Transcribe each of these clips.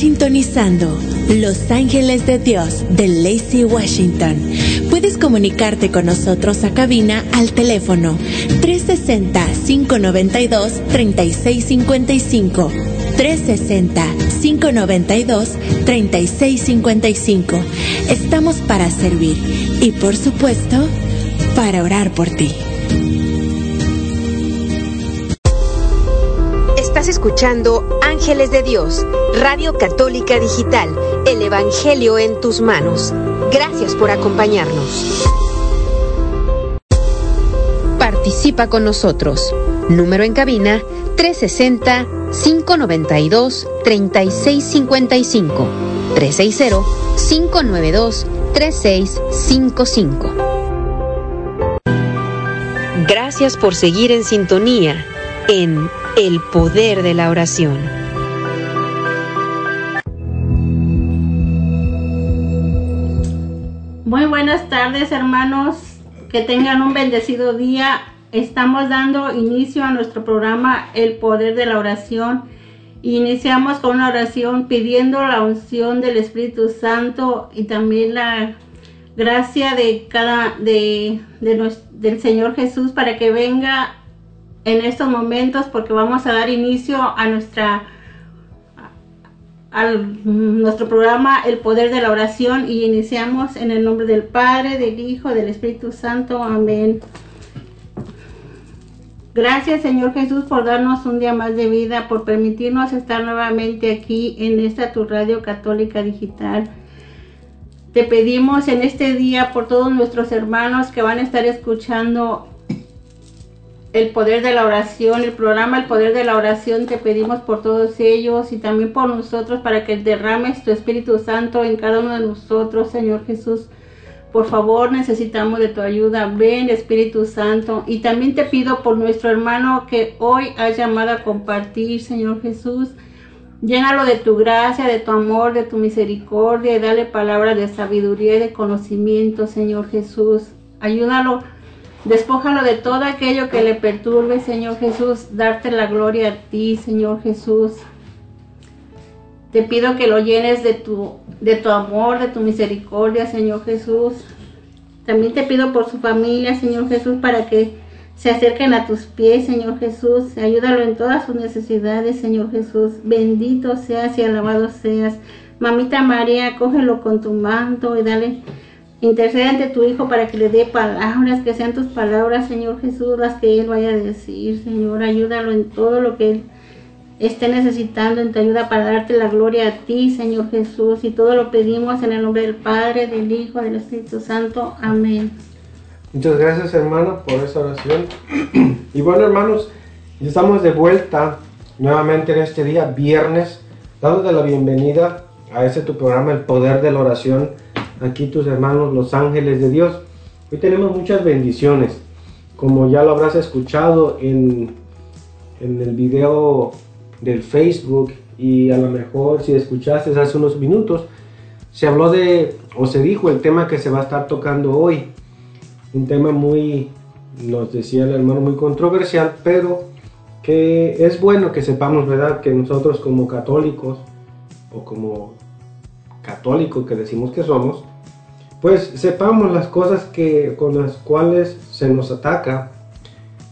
sintonizando Los Ángeles de Dios de Lacey Washington. Puedes comunicarte con nosotros a cabina al teléfono 360-592-3655. 360-592-3655. Estamos para servir y por supuesto, para orar por ti. Estás escuchando Ángeles de Dios, Radio Católica Digital, el Evangelio en tus manos. Gracias por acompañarnos. Participa con nosotros. Número en cabina 360-592-3655. 360-592-3655. Gracias por seguir en sintonía en el poder de la oración. Muy buenas tardes hermanos, que tengan un bendecido día. Estamos dando inicio a nuestro programa El Poder de la Oración. Iniciamos con una oración pidiendo la unción del Espíritu Santo y también la gracia de cada de, del Señor Jesús para que venga en estos momentos porque vamos a dar inicio a nuestra a nuestro programa El Poder de la Oración y iniciamos en el nombre del Padre, del Hijo, del Espíritu Santo. Amén. Gracias Señor Jesús por darnos un día más de vida, por permitirnos estar nuevamente aquí en esta tu radio católica digital. Te pedimos en este día por todos nuestros hermanos que van a estar escuchando el poder de la oración, el programa El poder de la oración, te pedimos por todos ellos y también por nosotros para que derrames tu Espíritu Santo en cada uno de nosotros, Señor Jesús. Por favor, necesitamos de tu ayuda. Ven, Espíritu Santo. Y también te pido por nuestro hermano que hoy ha llamado a compartir, Señor Jesús. Llénalo de tu gracia, de tu amor, de tu misericordia y dale palabras de sabiduría y de conocimiento, Señor Jesús. Ayúdalo Despójalo de todo aquello que le perturbe, Señor Jesús. Darte la gloria a ti, Señor Jesús. Te pido que lo llenes de tu, de tu amor, de tu misericordia, Señor Jesús. También te pido por su familia, Señor Jesús, para que se acerquen a tus pies, Señor Jesús. Ayúdalo en todas sus necesidades, Señor Jesús. Bendito seas y alabado seas. Mamita María, cógelo con tu manto y dale Intercede ante tu Hijo para que le dé palabras, que sean tus palabras, Señor Jesús, las que Él vaya a decir, Señor. Ayúdalo en todo lo que Él esté necesitando en tu ayuda para darte la gloria a ti, Señor Jesús. Y todo lo pedimos en el nombre del Padre, del Hijo, del Espíritu Santo. Amén. Muchas gracias, hermano, por esa oración. y bueno, hermanos, estamos de vuelta nuevamente en este día, viernes, dándote la bienvenida a este tu programa, El Poder de la Oración aquí tus hermanos los ángeles de Dios. Hoy tenemos muchas bendiciones, como ya lo habrás escuchado en, en el video del Facebook y a lo mejor si escuchaste hace unos minutos, se habló de, o se dijo el tema que se va a estar tocando hoy. Un tema muy, nos decía el hermano, muy controversial, pero que es bueno que sepamos, ¿verdad? Que nosotros como católicos o como católicos que decimos que somos, pues sepamos las cosas que, con las cuales se nos ataca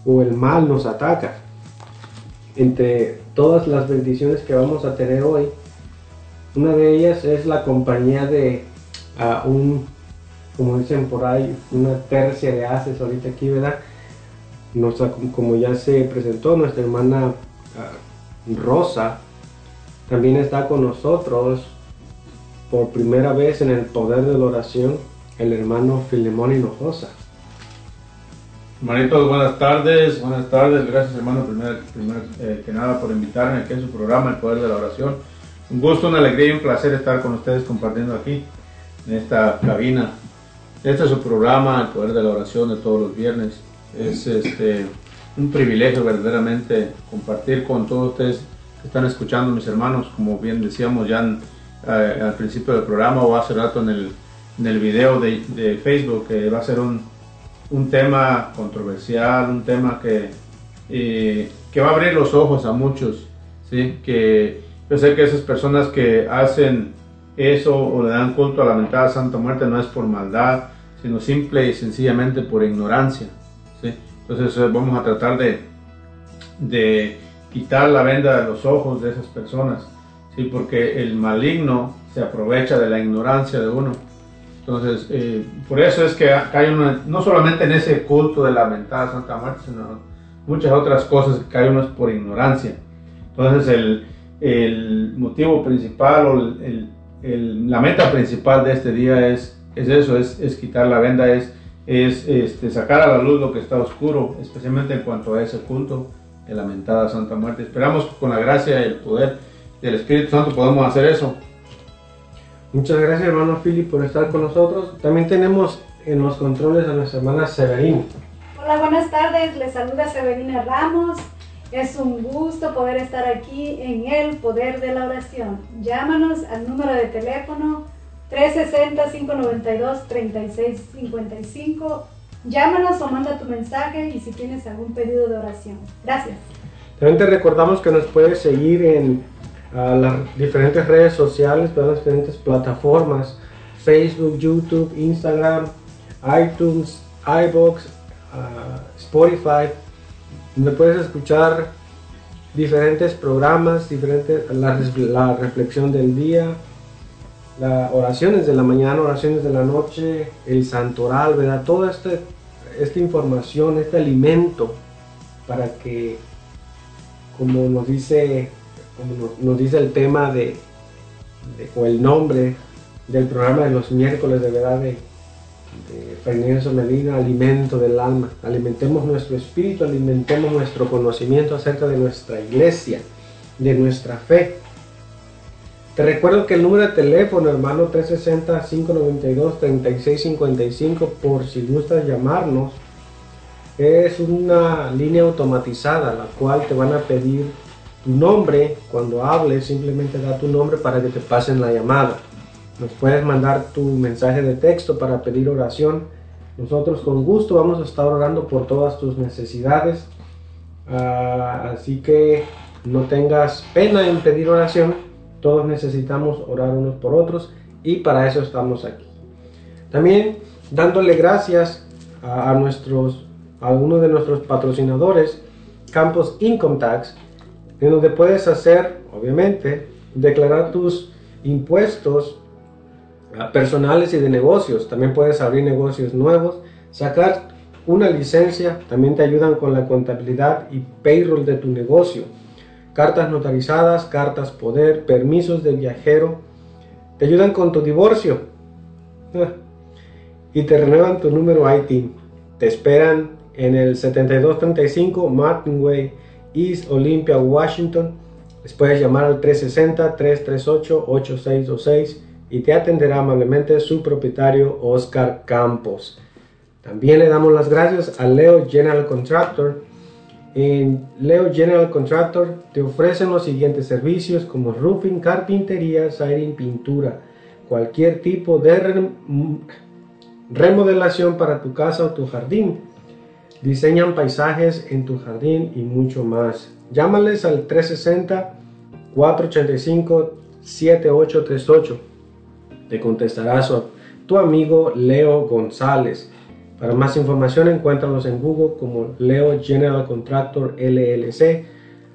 o el mal nos ataca. Entre todas las bendiciones que vamos a tener hoy, una de ellas es la compañía de un, como dicen por ahí, una tercia de haces ahorita aquí, ¿verdad? como ya se presentó, nuestra hermana ah, Rosa también está con nosotros por primera vez en el poder de la oración el hermano Filemón Hinojosa. Hermanitos, buenas tardes, buenas tardes, gracias hermano, primero, eh, que nada por invitarme aquí a su programa El Poder de la Oración. Un gusto, una alegría y un placer estar con ustedes compartiendo aquí en esta cabina. Este es su programa, El Poder de la Oración de todos los viernes. Es este, un privilegio verdaderamente compartir con todos ustedes que están escuchando, mis hermanos, como bien decíamos ya en eh, al principio del programa o hace rato en el, en el video de, Facebook, que va a ser un, un tema controversial, un tema que, eh, que va a abrir los ojos a muchos, ¿sí? que Yo sé que esas personas que hacen eso o le dan culto a la mentada Santa Muerte no es por maldad, sino simple y sencillamente por ignorancia. ¿sí? Entonces eh, vamos a tratar de, de quitar la venda de los ojos de esas personas, ¿sí? porque el maligno se aprovecha de la ignorancia de uno. Entonces, eh, por eso es que cae uno, no solamente en ese culto de la mentada Santa Muerte, sino muchas otras cosas que cae uno por ignorancia. Entonces, el, el motivo principal o el, el, la meta principal de este día es, es eso, es, es quitar la venda, es, es este, sacar a la luz lo que está oscuro, especialmente en cuanto a ese culto de la mentada Santa Muerte. Esperamos que con la gracia y el poder del Espíritu Santo podamos hacer eso. Muchas gracias hermano Philip por estar con nosotros. También tenemos en los controles a nuestra hermana Severina. Hola, buenas tardes. Les saluda Severina Ramos. Es un gusto poder estar aquí en el poder de la oración. Llámanos al número de teléfono 360-592-3655. Llámanos o manda tu mensaje y si tienes algún pedido de oración. Gracias. También te recordamos que nos puedes seguir en uh, las diferentes redes sociales, todas las diferentes plataformas, Facebook, YouTube, Instagram, iTunes, iBox, uh, Spotify, donde puedes escuchar diferentes programas, diferentes, la, la, reflexión del día, las oraciones de la mañana, oraciones de la noche, el santoral, ¿verdad? Toda este, esta información, este alimento para que, como nos dice, como nos, dice el tema de, o el nombre del programa de los miércoles, de verdad, de, de Fernando Medina, alimento del alma. Alimentemos nuestro espíritu, alimentemos nuestro conocimiento acerca de nuestra iglesia, de nuestra fe. Te recuerdo que el número de teléfono, hermano, 360-592-3655, por si gustas llamarnos, es una línea automatizada, la cual te van a pedir tu nombre. Cuando hables, simplemente da tu nombre para que te pasen la llamada. Nos puedes mandar tu mensaje de texto para pedir oración. Nosotros con gusto vamos a estar orando por todas tus necesidades. Uh, así que no tengas pena en pedir oración. Todos necesitamos orar unos por otros y para eso estamos aquí. También dándole gracias a, nuestros, a algunos de nuestros patrocinadores, Campos Income Tax, en donde puedes hacer, obviamente, declarar tus impuestos personales y de negocios. También puedes abrir negocios nuevos, sacar una licencia, también te ayudan con la contabilidad y payroll de tu negocio. Cartas notarizadas, cartas poder, permisos de viajero, te ayudan con tu divorcio y te renuevan tu número IT. Te esperan en el 7235 Martin Way, East Olympia, Washington. Les puedes llamar al 360-338-8626 y te atenderá amablemente su propietario Oscar Campos. También le damos las gracias a Leo General Contractor. En Leo General Contractor te ofrecen los siguientes servicios como roofing, carpintería, siding, pintura, cualquier tipo de remodelación para tu casa o tu jardín. Diseñan paisajes en tu jardín y mucho más. Llámales al 360 485 7838 te contestará su, tu amigo Leo González. Para más información encuéntranos en Google como Leo General Contractor LLC.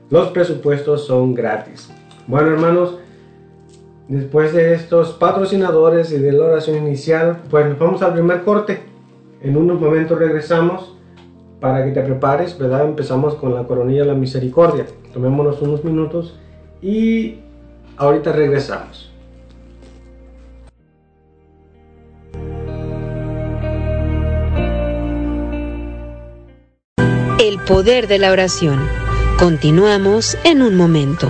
Los presupuestos son gratis. Bueno hermanos, después de estos patrocinadores y de la oración inicial, pues nos vamos al primer corte. En unos momentos regresamos para que te prepares, ¿verdad? Empezamos con la coronilla de la misericordia. Tomémonos unos minutos y ahorita regresamos. El poder de la oración. Continuamos en un momento.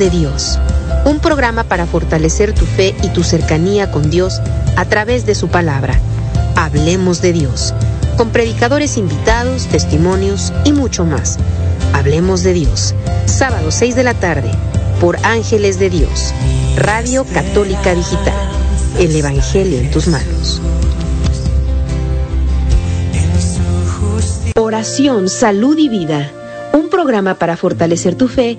De Dios. Un programa para fortalecer tu fe y tu cercanía con Dios a través de su palabra. Hablemos de Dios. Con predicadores invitados, testimonios y mucho más. Hablemos de Dios. Sábado 6 de la tarde por Ángeles de Dios. Radio Católica Digital. El Evangelio en tus manos. Oración, salud y vida programa para fortalecer tu fe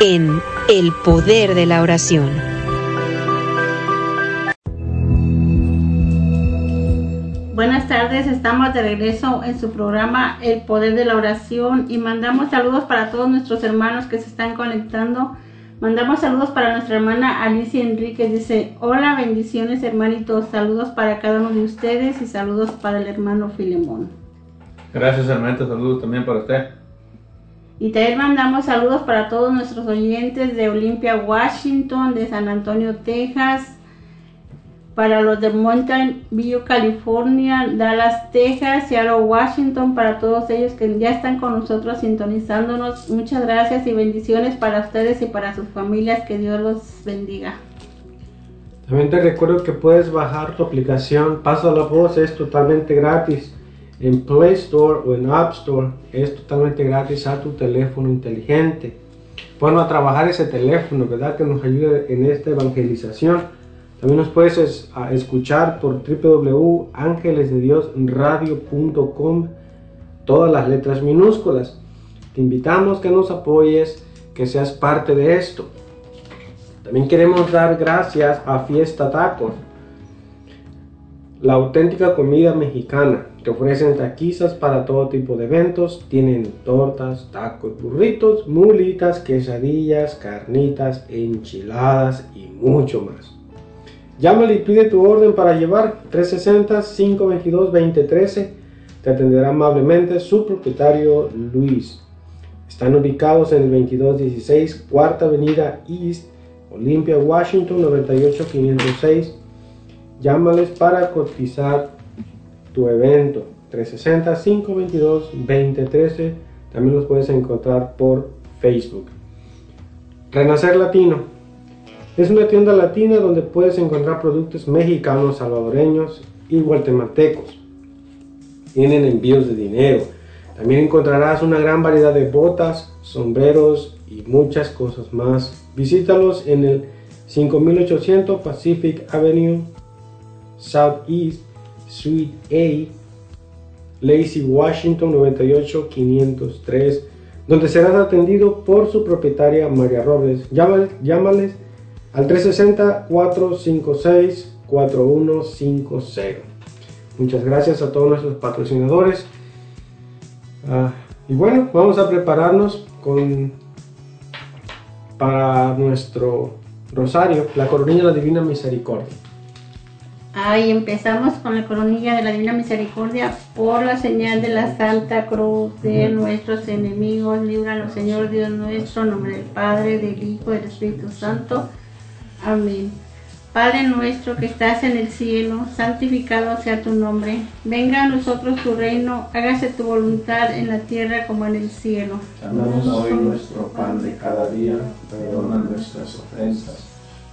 en El Poder de la Oración. Buenas tardes, estamos de regreso en su programa El Poder de la Oración y mandamos saludos para todos nuestros hermanos que se están conectando Mandamos saludos para nuestra hermana Alicia Enríquez. Dice, hola, bendiciones hermanitos. Saludos para cada uno de ustedes y saludos para el hermano Filemón. Gracias, hermanita. Saludos también para usted. Y también mandamos saludos para todos nuestros oyentes de Olympia, Washington, de San Antonio, Texas, para los de Mountain View, California, Dallas, Texas, Seattle, Washington, para todos ellos que ya están con nosotros sintonizándonos. Muchas gracias y bendiciones para ustedes y para sus familias. Que Dios los bendiga. También te recuerdo que puedes bajar tu aplicación Pasa la Voz, es totalmente gratis en Play Store o en App Store. Es totalmente gratis a tu teléfono inteligente. Bueno, a trabajar ese teléfono, ¿verdad? Que nos ayude en esta evangelización. También nos puedes escuchar por www.angelesdediosradio.com, todas las letras minúsculas. Te invitamos que nos apoyes, que seas parte de esto. También queremos dar gracias a Fiesta Tacos, la auténtica comida mexicana. Te ofrecen taquizas para todo tipo de eventos. Tienen tortas, tacos, burritos, mulitas, quesadillas, carnitas, enchiladas y mucho más. Llámale y pide tu orden para llevar 360-522-2013. Te atenderá amablemente su propietario Luis. Están ubicados en el 2216 Cuarta Avenida East, Olympia, Washington 98506. Llámales para cotizar tu evento 360-522-2013. También los puedes encontrar por Facebook. Renacer Latino es una tienda latina donde puedes encontrar productos mexicanos, salvadoreños y guatemaltecos. Tienen envíos de dinero. También encontrarás una gran variedad de botas, sombreros y muchas cosas más. Visítalos en el 5800 Pacific Avenue, Southeast, Suite A, Lacey, Washington 98503, donde serás atendido por su propietaria María Robles. Llámales, al 360-456-4150. Muchas gracias a todos nuestros patrocinadores. Ah, y bueno, vamos a prepararnos con para nuestro rosario, la coronilla de la Divina Misericordia. Ahí empezamos con la coronilla de la Divina Misericordia por la señal de la Santa Cruz de nuestros enemigos. Líbranos, Señor Dios nuestro, en nombre del Padre, del Hijo del Espíritu Santo. Amén. Padre nuestro que estás en el cielo, santificado sea tu nombre. Venga a nosotros tu reino, hágase tu voluntad en la tierra como en el cielo. Danos hoy nuestro pan de cada día, perdona nuestras ofensas,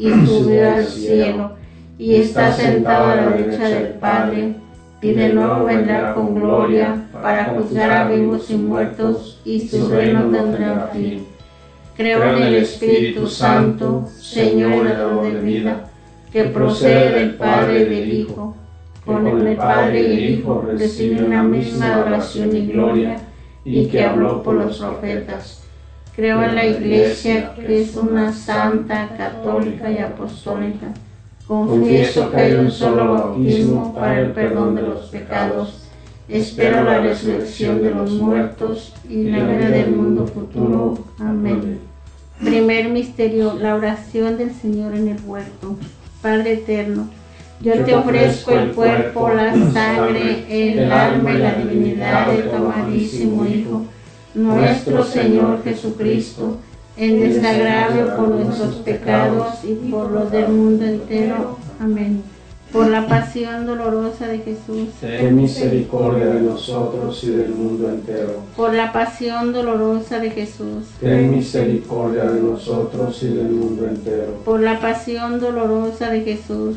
y subió al cielo, y está sentado a la derecha del Padre y de nuevo vendrá con gloria para juzgar a vivos y muertos, y su reino tendrá fin. Creo en el Espíritu Santo, Señor y de vida, que procede del Padre y del Hijo. Con el Padre y el Hijo recibe una misma adoración y gloria, y que habló por los profetas. Creo en la Iglesia, que es una santa, católica y apostólica Confieso que hay un solo bautismo para el perdón de los pecados. espero la resurrección de los muertos y la vida del mundo futuro. Amén. Primer misterio, la oración del Señor en el huerto. Padre eterno, yo te ofrezco el cuerpo, la sangre, el alma y la divinidad de tu amadísimo Hijo, nuestro Señor Jesucristo, en desagravio por nuestros pecados y por los del mundo entero. Amén. Por la pasión dolorosa de Jesús. Ten misericordia de nosotros y del mundo entero. Por la pasión dolorosa de Jesús. Ten misericordia de nosotros y del mundo entero. Por la pasión dolorosa de Jesús.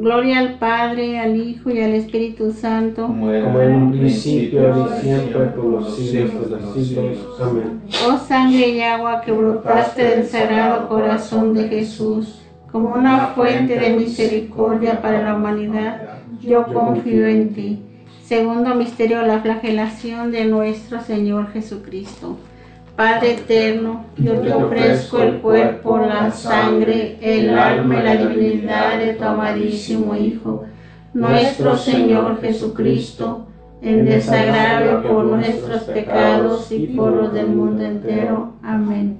Gloria al Padre, al Hijo y al Espíritu Santo. Como en un principio y siempre por los siglos de los siglos. Amén. Oh sangre y agua que brotaste del sagrado corazón de Jesús, como una fuente de misericordia para la humanidad, yo confío en ti. Segundo misterio, la flagelación de nuestro Señor Jesucristo. Padre eterno, yo te ofrezco el cuerpo, la sangre, el alma y la divinidad de tu amadísimo Hijo, nuestro Señor Jesucristo, en desagravio por nuestros pecados y por los del mundo entero. Amén.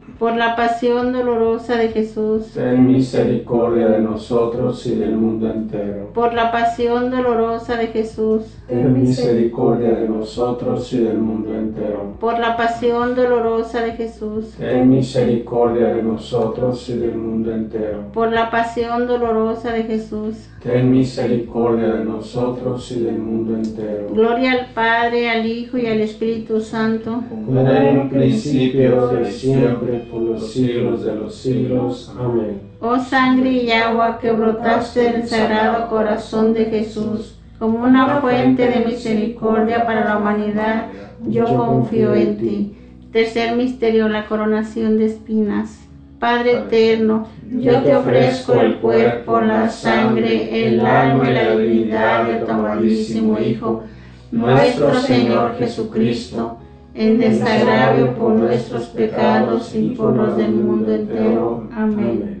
Por la pasión dolorosa de Jesús. Ten misericordia de nosotros y del mundo entero. Por la pasión dolorosa de Jesús. Ten misericordia de nosotros y del mundo entero. Por la pasión dolorosa de Jesús. Ten misericordia de nosotros y del mundo entero. Por la pasión dolorosa de Jesús. Ten misericordia de nosotros y del mundo entero. Gloria al Padre, al Hijo y al Espíritu Santo. Como en un principio, y siempre, por los siglos de los siglos. Amén. Oh sangre y agua que brotaste del sagrado corazón de Jesús, como una fuente de misericordia para la humanidad, yo confío en ti. Tercer misterio, la coronación de espinas. Padre eterno, yo te ofrezco el cuerpo, la sangre, el alma y la divinidad de tu amadísimo Hijo, nuestro Señor Jesucristo, en desagravio por nuestros pecados y por los del mundo entero. Amén.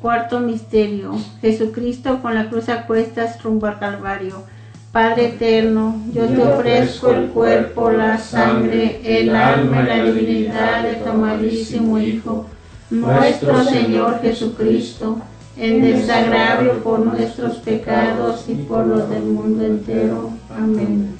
Cuarto misterio, Jesucristo con la cruz a cuestas rumbo al Calvario. Padre eterno, yo te ofrezco el cuerpo, la sangre, el alma y la divinidad de tu amadísimo Hijo, nuestro Señor Jesucristo, en desagravio por nuestros pecados y por los del mundo entero. Amén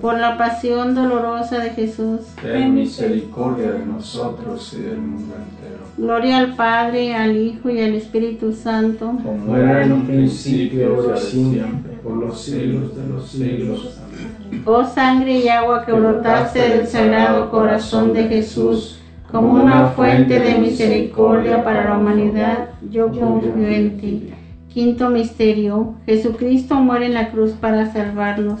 Por la pasión dolorosa de Jesús. Ten misericordia de nosotros y del mundo entero. Gloria al Padre, al Hijo y al Espíritu Santo. Como era en un principio, y siempre, por los siglos de los siglos. Amén. Oh sangre y agua que brotaste del sagrado corazón de Jesús como una fuente de misericordia para la humanidad, yo confío en ti. Quinto misterio, Jesucristo muere en la cruz para salvarnos.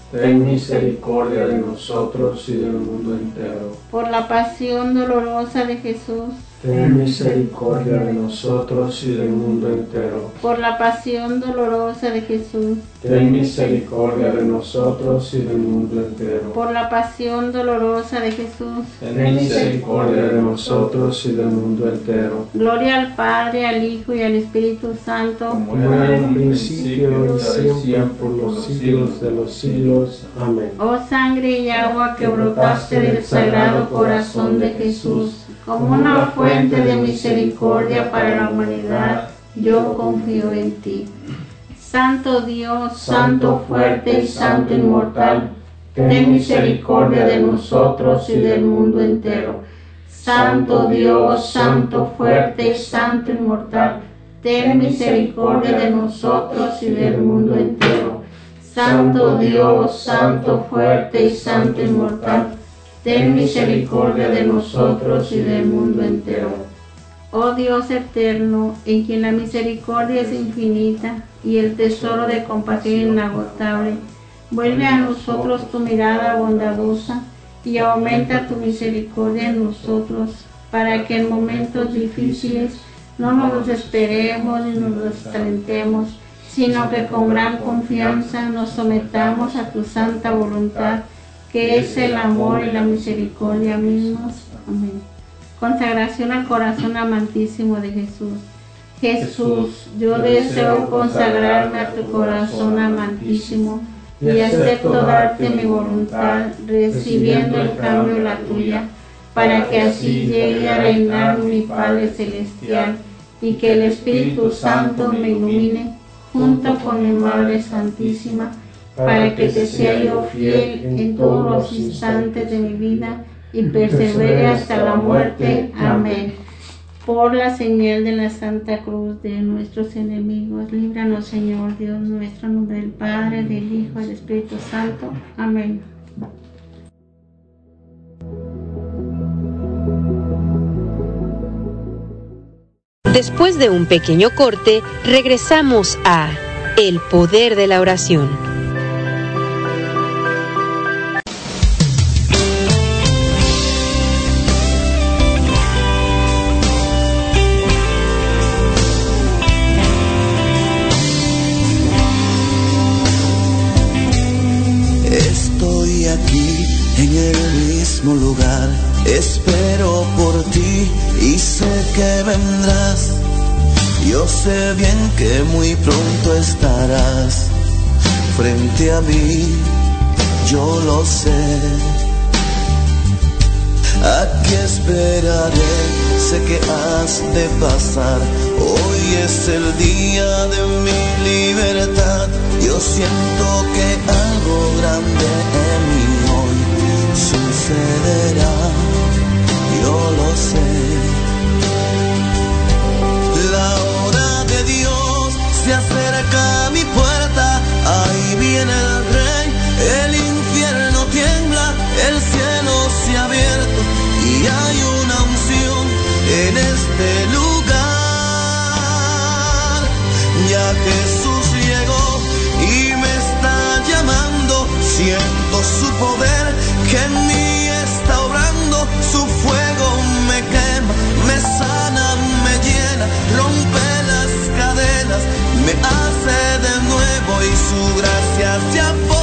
Ten misericordia de nosotros y del mundo entero. Por la pasión dolorosa de Jesús Ten misericordia de nosotros y del mundo entero. Por la pasión dolorosa de Jesús. Ten misericordia de nosotros y del mundo entero. Por la pasión dolorosa de Jesús. Ten misericordia de nosotros y del mundo entero. Gloria al Padre, al Hijo y al Espíritu Santo. Como era en principio y siempre por los siglos de los siglos. Amén. Oh sangre y agua que brotaste del sagrado corazón de Jesús como una fuente de misericordia para la humanidad, yo confío en ti. Santo Dios, Santo fuerte y Santo inmortal, ten misericordia de nosotros y del mundo entero. Santo Dios, Santo fuerte y Santo inmortal, ten misericordia de nosotros y del mundo entero. Santo Dios, Santo fuerte y Santo inmortal, ten misericordia de nosotros y del mundo entero. Oh Dios eterno, en quien la misericordia es infinita y el tesoro de compasión inagotable, vuelve a nosotros tu mirada bondadosa y aumenta tu misericordia en nosotros, para que en momentos difíciles no nos desesperemos ni nos desalentemos, sino que con gran confianza nos sometamos a tu santa voluntad que es el amor y la misericordia mismos. Amén. Consagración al corazón amantísimo de Jesús. Jesús, yo deseo consagrarme a tu corazón amantísimo y acepto darte mi voluntad, recibiendo el cambio la tuya, para que así llegue a reinar mi Padre Celestial y que el Espíritu Santo me ilumine junto con mi Madre Santísima para que te sea yo fiel en todos los instantes de mi vida y persevere hasta la muerte. Amén. por la señal de la Santa Cruz de nuestros enemigos. Líbranos, Señor Dios nuestro, en nombre del Padre, del Hijo y del Espíritu Santo. Amén. Después de un pequeño corte, regresamos a El Poder de la Oración. Frente a mí, yo lo sé. Aquí esperaré, sé que has de pasar. Hoy es el día de mi libertad. Yo siento que algo grande en mí hoy sucederá. Yo lo sé. La hora de Dios se acerca a mi puerta. Este lugar. Ya Jesús llegó y me está llamando. Siento su poder que en mí está obrando. Su fuego me quema, me sana, me llena, rompe las cadenas, me hace de nuevo y su gracia se apodera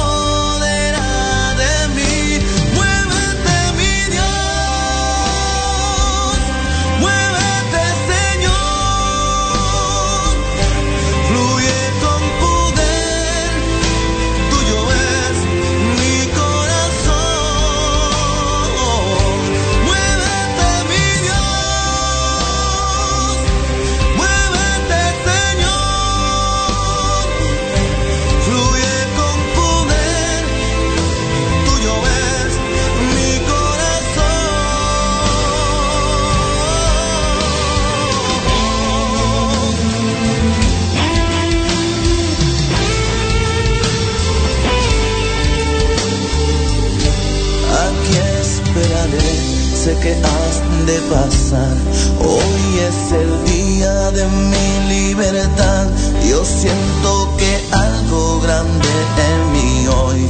pasar. Hoy es el día de mi libertad. Yo siento que algo grande en mí hoy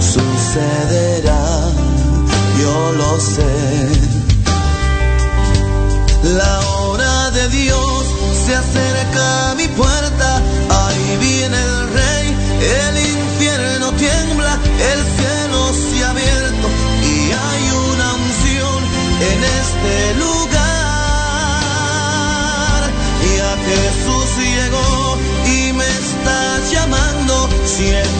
sucederá. Yo lo sé. La hora de Dios se acerca a mi puerta. Ahí viene el rey, el infierno tiembla, el en este lugar. Ya Jesús llegó y me está llamando. Siento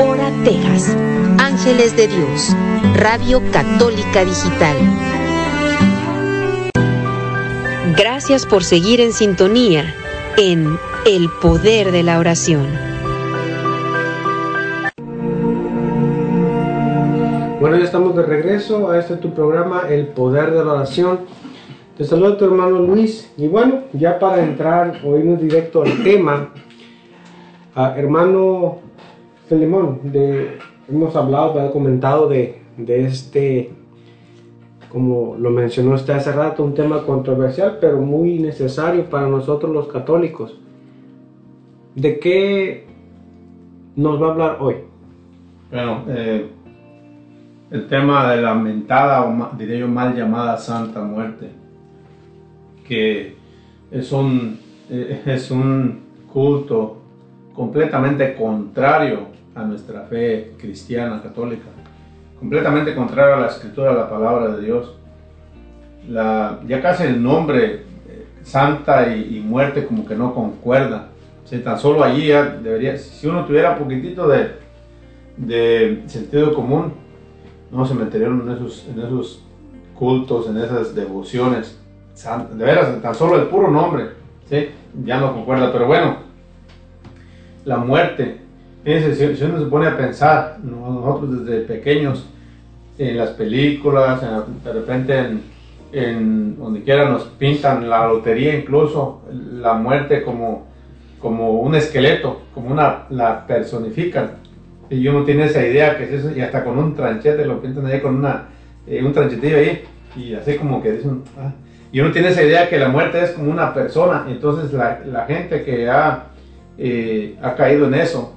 hora Texas. Ángeles de Dios, Radio Católica Digital. Gracias por seguir en sintonía en El Poder de la Oración. Bueno, ya estamos de regreso a este tu programa, El Poder de la Oración. Te saluda tu hermano Luis. Y bueno, ya para entrar o irnos directo al tema, hermano Filemón, de, hemos hablado, he comentado de, de este como lo mencionó usted hace rato, un tema controversial, pero muy necesario para nosotros los católicos. ¿De qué nos va a hablar hoy? Bueno, eh, el tema de la mentada, o diría yo mal llamada Santa Muerte, que es un, eh, es un culto completamente contrario a nuestra fe cristiana católica completamente contrario a la escritura, a la palabra de Dios. Ya casi el nombre eh, santa y, muerte como que no concuerda. Si tan solo allí ya debería, si uno tuviera poquitito de, de sentido común, no se meterían en esos, en esos cultos, en esas devociones. De veras, tan solo el puro nombre, ¿sí? ya no concuerda. Pero bueno, la muerte, Fíjense, si, uno se pone a pensar, nosotros desde pequeños, en las películas, de repente en, donde quiera nos pintan la lotería incluso, la muerte como, como un esqueleto, como una, la personifican. Y uno tiene esa idea que es eso, y hasta con un tranchete lo pintan ahí con una, eh, un tranchetillo ahí, y así como que dicen, ah". y uno tiene esa idea que la muerte es como una persona, entonces la, la gente que ha, eh, ha caído en eso,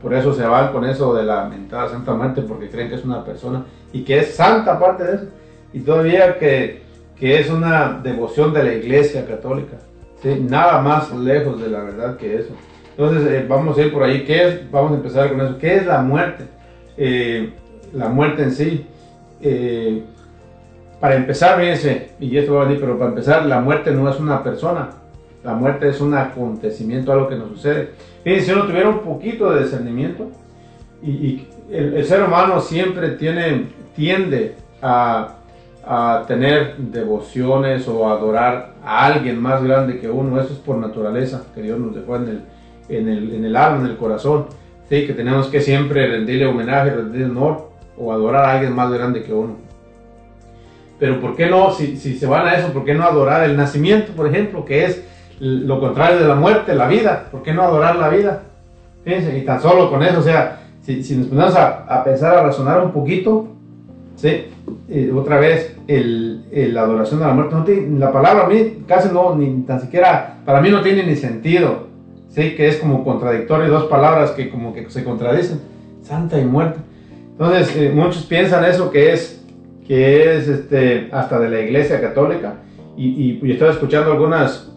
por eso se van con eso de la mentada Santa Muerte, porque creen que es una persona y que es santa aparte de eso. Y todavía que, que es una devoción de la Iglesia Católica. ¿sí? Nada más lejos de la verdad que eso. Entonces eh, vamos a ir por ahí. ¿Qué es? Vamos a empezar con eso. ¿Qué es la muerte? Eh, la muerte en sí. Eh, para empezar, fíjense, y esto va a venir, pero para empezar, la muerte no es una persona. La muerte es un acontecimiento, algo que nos sucede. Si uno tuviera un poquito de discernimiento, y, el, ser humano siempre tiene, tiende a, tener devociones o adorar a alguien más grande que uno. Eso es por naturaleza, que Dios nos dejó en el, en el, en el alma, en el corazón. ¿sí? Que tenemos que siempre rendirle homenaje, rendirle honor o adorar a alguien más grande que uno. Pero ¿por qué no, si, si se van a eso, por qué no adorar el nacimiento, por ejemplo, que es lo contrario de la muerte, la vida? ¿Por qué no adorar la vida? Fíjense, y tan solo con eso, o sea, si, nos ponemos a, pensar, a razonar un poquito, ¿sí? Eh, otra vez, el, la adoración a la muerte, no tiene, la palabra a mí casi no, ni tan siquiera, para mí no tiene ni sentido, ¿sí? Que es como contradictorio, dos palabras que como que se contradicen, santa y muerta. Entonces, eh, muchos piensan eso que es, que es este, hasta de la iglesia católica, y, y, estoy escuchando algunas,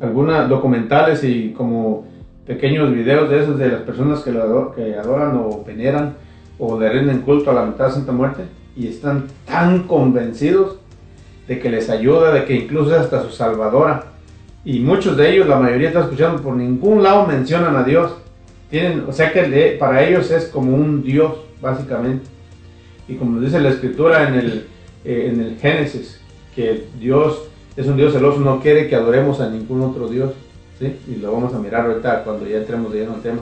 algunas documentales y como pequeños videos de esos de las personas que, lo que adoran o veneran o le rinden culto a la mitad de Santa Muerte y están tan convencidos de que les ayuda, de que incluso es hasta su salvadora. Y muchos de ellos, la mayoría está escuchando, por ningún lado mencionan a Dios. Tienen, o sea que para ellos es como un Dios, básicamente. Y como dice la escritura en el, eh, en el Génesis, que Dios es un Dios celoso, no quiere que adoremos a ningún otro Dios. Y lo vamos a mirar ahorita cuando ya entremos de lleno al tema.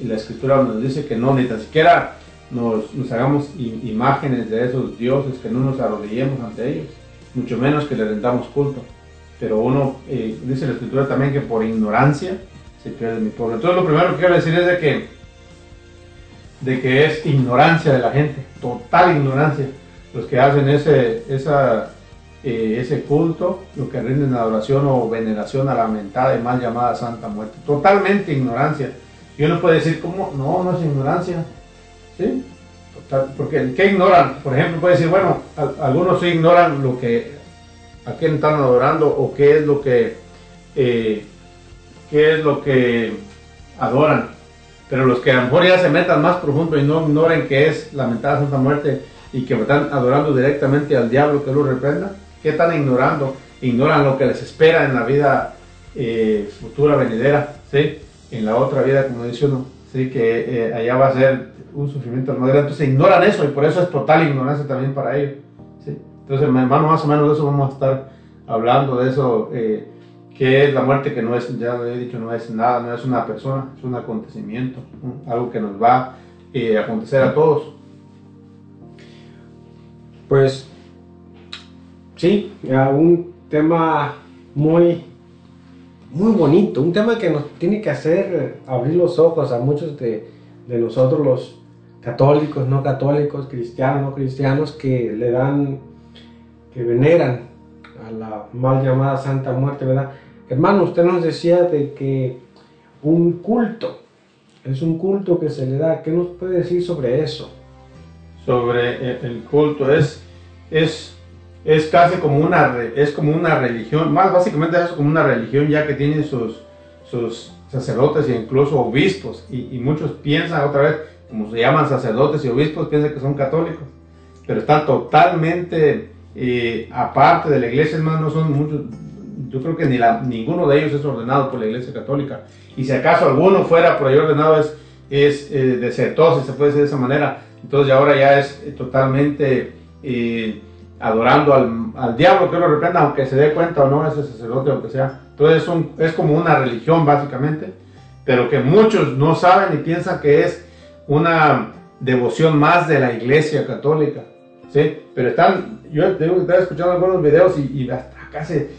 Y la escritura nos dice que no, ni tan siquiera nos, nos hagamos imágenes de esos dioses, que no nos arrodillemos ante ellos, mucho menos que le rendamos culto. Pero uno, eh, dice la escritura también que por ignorancia se pierde mi pueblo. Entonces lo primero que quiero decir es de que, de que es ignorancia de la gente, total ignorancia, los que hacen ese, esa eh, ese culto, lo que rinden adoración o veneración a la mentada y mal llamada Santa Muerte. Totalmente ignorancia. Y uno puede decir, ¿cómo? No, no es ignorancia. ¿Sí? Total, porque ¿qué ignoran? Por ejemplo, puede decir, bueno, algunos sí ignoran lo que, a quién están adorando o qué es lo que, eh, qué es lo que adoran. Pero los que a lo mejor ya se metan más profundo y no ignoren que es la mentada Santa Muerte y que están adorando directamente al diablo que lo reprenda, ¿qué están ignorando? Ignoran lo que les espera en la vida eh, futura, venidera, ¿sí? En la otra vida, como dice uno, ¿sí? Que eh, allá va a ser un sufrimiento grande. Entonces ignoran eso y por eso es total ignorancia también para ellos, ¿sí? Entonces, hermano, más o menos de eso vamos a estar hablando, de eso, eh, que es la muerte, que no es, ya lo he dicho, no es nada, no es una persona, es un acontecimiento, algo que nos va eh, a acontecer a todos. Pues sí, un tema muy, muy bonito, un tema que nos tiene que hacer eh, abrir los ojos a muchos de, de nosotros los católicos, no católicos, cristianos, no cristianos, que le dan, que veneran a la mal llamada Santa Muerte, ¿verdad? Hermano, usted nos decía de que un culto, es un culto que se le da, ¿qué nos puede decir sobre eso? sobre el- el culto es es es casi como una es como una religión más básicamente es como una religión ya que tiene sus sus sacerdotes e incluso obispos y, muchos piensan otra vez como se llaman sacerdotes y obispos piensan que son católicos pero están totalmente eh, aparte de la iglesia hermano no son muchos yo creo que ni ninguno de ellos es ordenado por la iglesia católica y si acaso alguno fuera por ahí ordenado es es eh, si se puede decir de esa manera entonces ahora ya es totalmente eh, adorando al, al diablo que lo reprenda, aunque se dé cuenta o no ese sacerdote, aunque sea. Entonces es, un- es como una religión básicamente, pero que muchos no saben y piensan que es una devoción más de la iglesia católica. ¿sí? Pero están, yo digo que estaba escuchando algunos videos y, y hasta acá se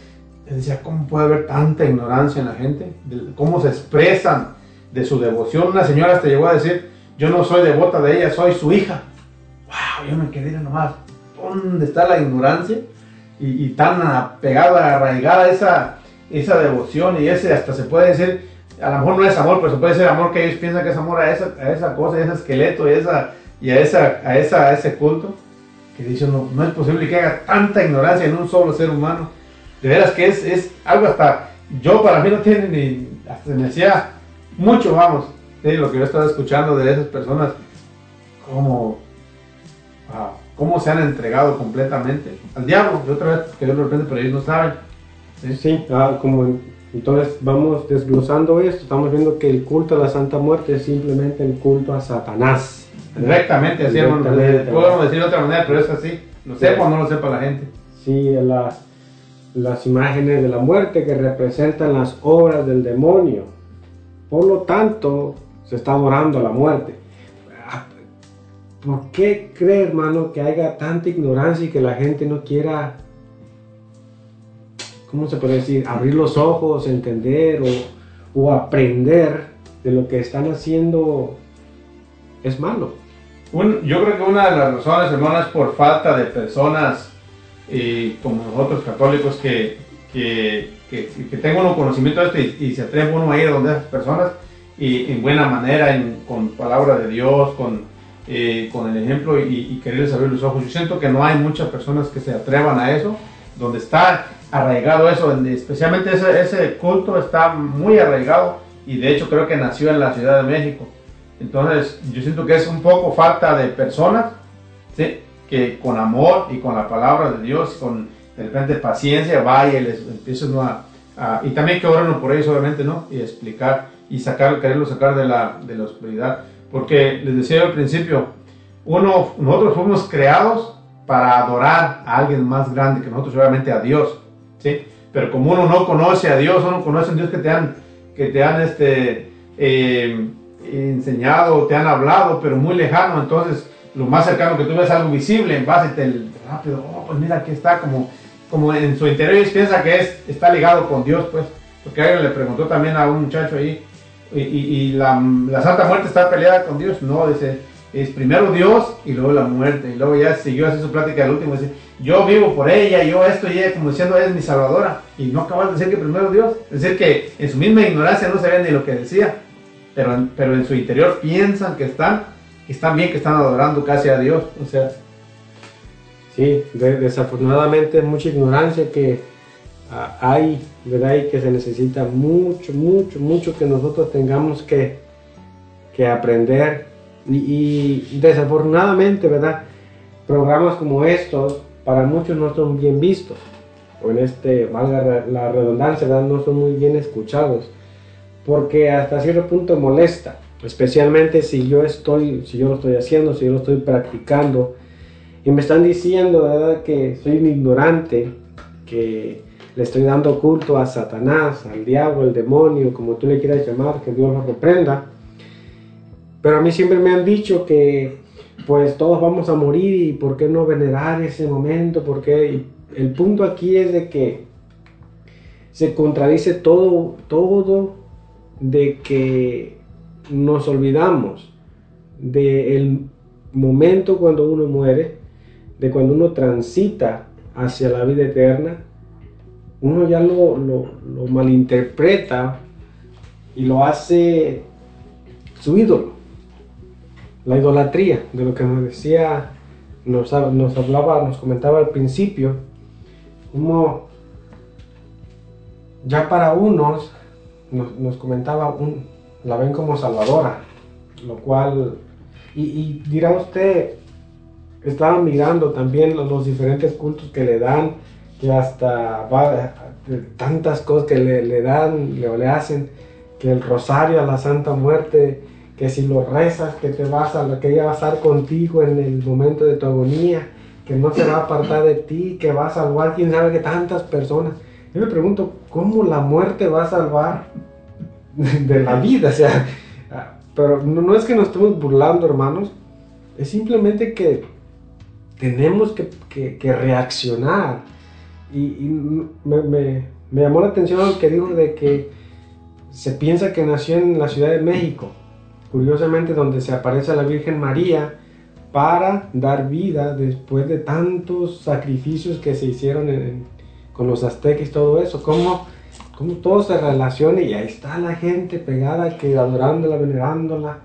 decía, ¿cómo puede haber tanta ignorancia en la gente? Cómo se expresan de su devoción. Una señora hasta llegó a decir, yo no soy devota de ella, soy su hija. ¡Wow! Yo me quedé nomás, ¿dónde está la ignorancia? Y, tan apegada, arraigada esa, esa devoción y ese hasta se puede decir, a lo mejor no es amor, pero se puede decir amor que ellos piensan que es amor a esa, a esa cosa, a ese esqueleto y, esa, y a, esa, a, esa, a ese culto, que dice no, es posible que haga tanta ignorancia en un solo ser humano. De veras que es, es algo hasta, yo para mí no tiene ni, hasta me mucho, vamos, sí, lo que yo estaba escuchando de esas personas, wow, cómo se han entregado completamente al diablo, de otra vez, que Dios lo reprende, pero ellos no saben. ¿sí? Sí, ah, como en- entonces vamos desglosando esto, estamos viendo que el culto a la Santa Muerte es simplemente el culto a Satanás. Directamente, así podemos decir de otra manera, pero es así, lo sepa o no lo sepa la gente. Sí, la- las imágenes de la muerte que representan las obras del demonio. Por lo tanto, se está adorando a la muerte. ¿Por qué cree, hermano, que haya tanta ignorancia y que la gente no quiera, ¿cómo se puede decir? Abrir los ojos, entender o, o aprender de lo que están haciendo es malo. Yo creo que una de las razones, hermano, es por falta de personas como nosotros católicos que, que, que, tengan un conocimiento de esto y, se atreve uno a ir donde esas personas y en buena manera, en- con palabra de Dios, con, eh, con el ejemplo y, y quererles abrir los ojos. Yo siento que no hay muchas personas que se atrevan a eso, donde está arraigado eso, en- especialmente ese, ese culto está muy arraigado y de hecho creo que nació en la Ciudad de México. Entonces, yo siento que es un poco falta de personas, ¿sí? Que con amor y con la palabra de Dios, con de repente paciencia, vaya y les empiecen a, a- y también que oren por ellos, obviamente, ¿no? Y explicar y sacar, quererlo sacar de la, de la oscuridad. Porque les decía al principio, uno, nosotros fuimos creados para adorar a alguien más grande que nosotros, obviamente a Dios, ¿sí? Pero como uno no conoce a Dios, uno conoce a un Dios que te han, que te han este, eh, enseñado, te han hablado, pero muy lejano, entonces lo más cercano que tú ves es algo visible, en base te rápido, oh, pues mira aquí está, como, como en su interior piensa que es, está ligado con Dios, pues, porque alguien le preguntó también a un muchacho ahí, y, la, Santa Muerte está peleada con Dios, no, dice, es primero Dios y luego la muerte, y luego ya siguió así su plática al último, dice, yo vivo por ella, yo esto ella, como diciendo, es mi salvadora, y no acabas de decir que primero Dios, es decir, que en su misma ignorancia no sabía ni lo que decía, pero pero en su interior piensan que están, que están bien, que están adorando casi a Dios. O sea, Sí, de- desafortunadamente mucha ignorancia que hay, ¿verdad? Y que se necesita mucho, mucho, mucho que nosotros tengamos que, que aprender. Y, desafortunadamente, ¿verdad? Programas como estos para muchos no son bien vistos. O en este, valga la redundancia, ¿verdad? No son muy bien escuchados. Porque hasta cierto punto molesta. Especialmente si yo estoy, si yo lo estoy haciendo, si yo lo estoy practicando y me están diciendo, ¿verdad?, que soy un ignorante, que le estoy dando culto a Satanás, al diablo, al demonio, como tú le quieras llamar, que Dios lo reprenda. Pero a mí siempre me han dicho que pues todos vamos a morir y por qué no venerar ese momento, porque el punto aquí es de que se contradice todo, todo de que nos olvidamos del momento cuando uno muere, de cuando uno transita hacia la vida eterna, uno ya lo, lo- malinterpreta y lo hace su ídolo. La idolatría, de lo que nos decía, nos, nos hablaba, nos comentaba al principio, como ya para unos nos, comentaba, un, la ven como salvadora, lo cual, y, y dirá usted, estaba mirando también los, los diferentes cultos que le dan, que hasta va, de tantas cosas que le, le dan, le, le hacen, que el rosario a la Santa Muerte, que si lo rezas, que te vas a, que ella va a estar contigo en el momento de tu agonía, que no se va a apartar de ti, que va a salvar quién sabe que tantas personas. Yo me pregunto, ¿cómo la muerte va a salvar de la vida? O sea, pero no, no es que nos estemos burlando, hermanos, es simplemente que tenemos que, que- que reaccionar. Y, me, me- llamó la atención lo que dijo de que se piensa que nació en la Ciudad de México, curiosamente donde se aparece la Virgen María para dar vida después de tantos sacrificios que se hicieron con los aztecas y todo eso. ¿Cómo, cómo todo se relaciona y ahí está la gente pegada, que adorándola, venerándola,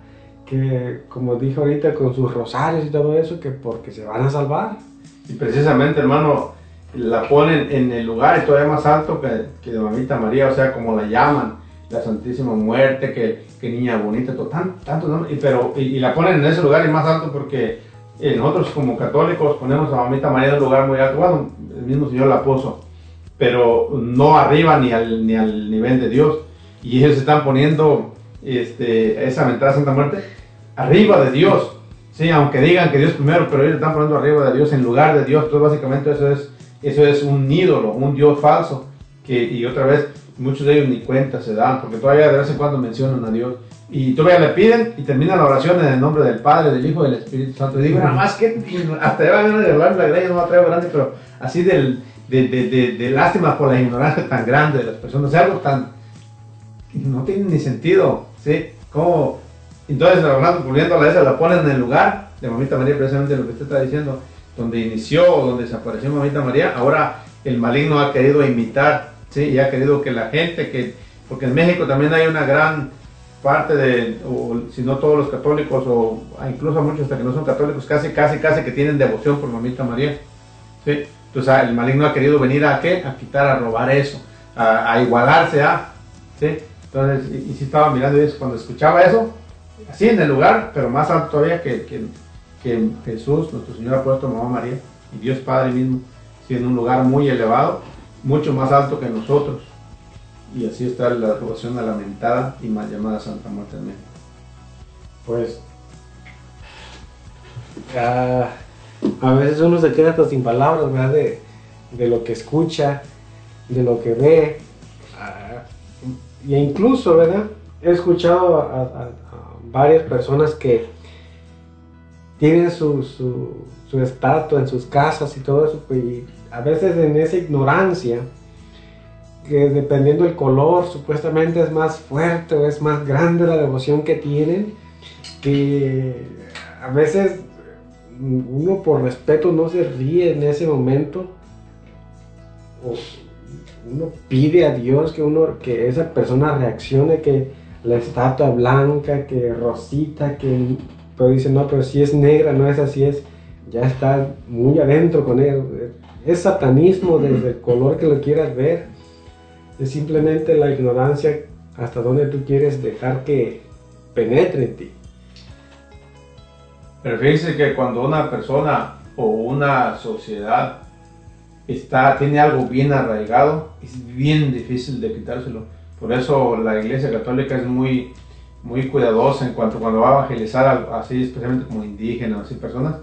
que como dijo ahorita con sus rosarios y todo eso, que porque se van a salvar. Y precisamente, hermano, la ponen en el lugar todavía más alto que, que de Mamita María, o sea, como la llaman, la Santísima Muerte, que, que niña bonita, todo, tan, tanto, ¿no? y, pero, y, y la ponen en ese lugar y más alto porque eh, nosotros como católicos ponemos a Mamita María en un lugar muy alto, bueno, el mismo Señor la puso, pero no arriba ni al, ni al nivel de Dios. Y ellos están poniendo este, esa ventana Santa Muerte arriba de Dios. Sí, aunque digan que Dios primero, pero ellos están poniendo arriba de Dios en lugar de Dios. Entonces, básicamente, eso es, eso es un ídolo, un Dios falso. Que, y otra vez, muchos de ellos ni cuenta se dan, porque todavía de vez en cuando mencionan a Dios. Y todavía le piden y termina la oración en el nombre del Padre, del Hijo y del Espíritu Santo. Y digo, nada más que hasta ya van a hablar la iglesia, no la traigo grande, pero así del, de, de, de, de lástima por la ignorancia tan grande de las personas. Algo tan. no tiene ni sentido, ¿sí? Como. Entonces, hablando, volviendo a la esa, la ponen en el lugar de Mamita María, precisamente lo que usted está diciendo, donde inició, donde desapareció Mamita María. Ahora el maligno ha querido imitar, ¿sí? Y ha querido que la gente, que porque en México también hay una gran parte de, o si no todos los católicos, o incluso muchos hasta que no son católicos, casi, casi, casi que tienen devoción por Mamita María, ¿sí? Entonces ah, el maligno ha querido venir a qué? A quitar, a robar eso, a, igualarse a, ¿sí? Entonces, y, y si estaba mirando eso, cuando escuchaba eso, así en el lugar, pero más alto todavía que, que, que Jesús, nuestro Señor ha puesto a Mamá María y Dios Padre mismo, sí, en un lugar muy elevado, mucho más alto que nosotros. Y así está la devoción a la lamentada y mal llamada Santa Muerte en México. Pues ah, a veces uno se queda hasta sin palabras, ¿verdad? De, lo que escucha, de lo que ve. ah, y incluso, ¿verdad? He escuchado a, a- a varias personas que tienen su, su, estatua en sus casas y todo eso, pues, y a veces en esa ignorancia, que dependiendo del color, supuestamente es más fuerte o es más grande la devoción que tienen, que a veces uno por respeto no se ríe en ese momento, o uno pide a Dios que, uno, que esa persona reaccione, que la estatua blanca, que rosita, que... Pero dicen, no, pero si es negra, no es así, es... Ya está muy adentro con él. Es satanismo desde el color que lo quieras ver. Es simplemente la ignorancia hasta donde tú quieres dejar que penetre en ti. Pero fíjense que cuando una persona o una sociedad está, tiene algo bien arraigado, es bien difícil de quitárselo. Por eso la Iglesia Católica es muy, muy cuidadosa en cuanto cuando va a evangelizar así, especialmente como indígenas, así personas,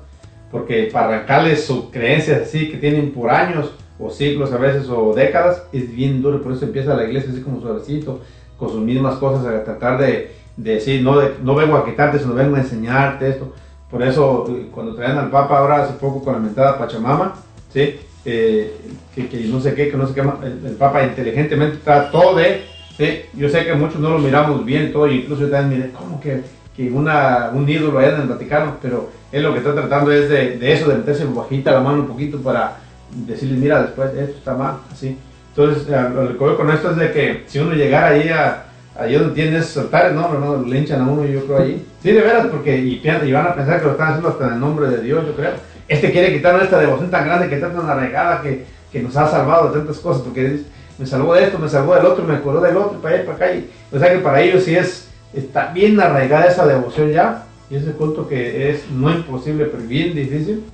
porque para arrancarles sus creencias así que tienen por años o siglos a veces o décadas, es bien duro, por eso empieza la iglesia así como suavecito, con sus mismas cosas, a tratar de, de decir, no, no vengo a quitarte, sino vengo a enseñarte esto. Por eso, eh, cuando traían al Papa ahora hace poco con la mentada Pachamama, ¿sí? Eh, que, que, no sé qué, que no sé qué, el, el Papa inteligentemente trató de, ¿sí? yo sé que muchos no lo miramos bien todo, incluso yo también miré, ¿cómo que, que una, un ídolo allá en el Vaticano? Pero él lo que está tratando es de, de eso, de meterse bajita la mano un poquito para decirles, mira, después esto está mal, así. Entonces, lo que voy con esto es de que si uno llegara ahí a, allí donde tiene esos altares, no, no, no, linchan a uno, yo creo, allí. Sí, de veras, porque y, y van a pensar que lo están haciendo hasta en el nombre de Dios, yo creo. Este quiere quitarnos esta devoción tan grande que está tan arraigada, que, que nos ha salvado de tantas cosas, porque me salvó de esto, me salvó del otro, me acordó del otro, para allá, para acá. Y, o sea que para ellos sí es, está bien arraigada esa devoción ya, y ese culto que es no imposible, pero bien difícil,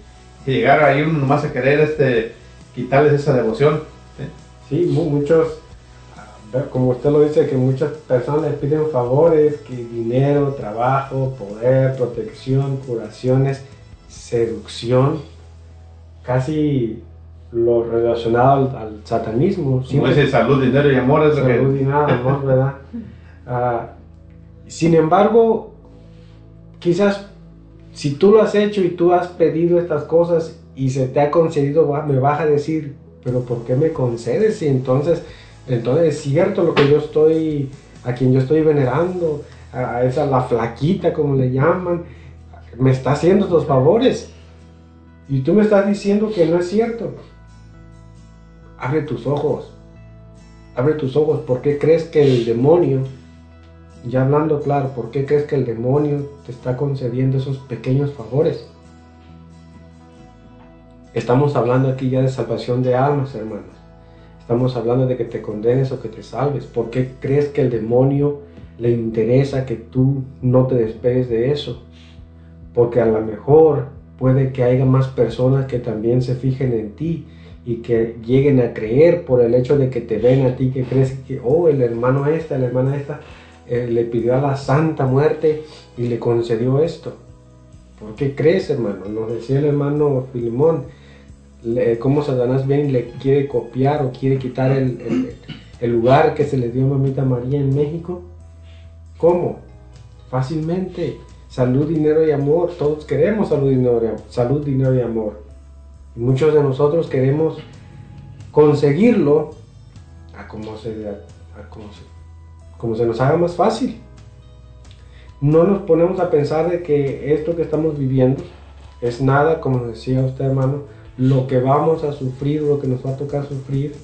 llegar ahí uno nomás a querer este, quitarles esa devoción. Sí, muchos, como usted lo dice, que muchas personas les piden favores, que dinero, trabajo, poder, protección, curaciones, seducción, casi lo relacionado al, satanismo. Como dice salud, dinero y amor es salud que... y nada, amor, ¿verdad? Uh, sin embargo, quizás si tú lo has hecho y tú has pedido estas cosas y se te ha concedido, me vas a decir, pero ¿por qué me concedes? Y entonces, entonces es cierto lo que yo estoy, a quien yo estoy venerando, a esa la flaquita como le llaman, me está haciendo estos favores. Y tú me estás diciendo que no es cierto. Abre tus ojos. Abre tus ojos. ¿Por qué crees que el demonio, ya hablando claro, por qué crees que el demonio te está concediendo esos pequeños favores? Estamos hablando aquí ya de salvación de almas, hermanos. Estamos hablando de que te condenes o que te salves. ¿Por qué crees que el demonio le interesa que tú no te despegues de eso? Porque a lo mejor puede que haya más personas que también se fijen en ti y que lleguen a creer por el hecho de que te ven a ti, que crees que, oh, el hermano esta, la hermana esta, eh, le pidió a la santa muerte y le concedió esto. ¿Por qué crees, hermano? Nos decía el hermano Filimón, cómo Satanás viene y le quiere copiar o quiere quitar el, el, el, lugar que se le dio a Mamita María en México. ¿Cómo? Fácilmente. Salud, dinero y amor. Todos queremos salud, dinero, salud, dinero y amor. Muchos de nosotros queremos conseguirlo a como se, a se, como se nos haga más fácil. No nos ponemos a pensar de que esto que estamos viviendo es nada, como decía usted hermano, lo que vamos a sufrir, lo que nos va a tocar sufrir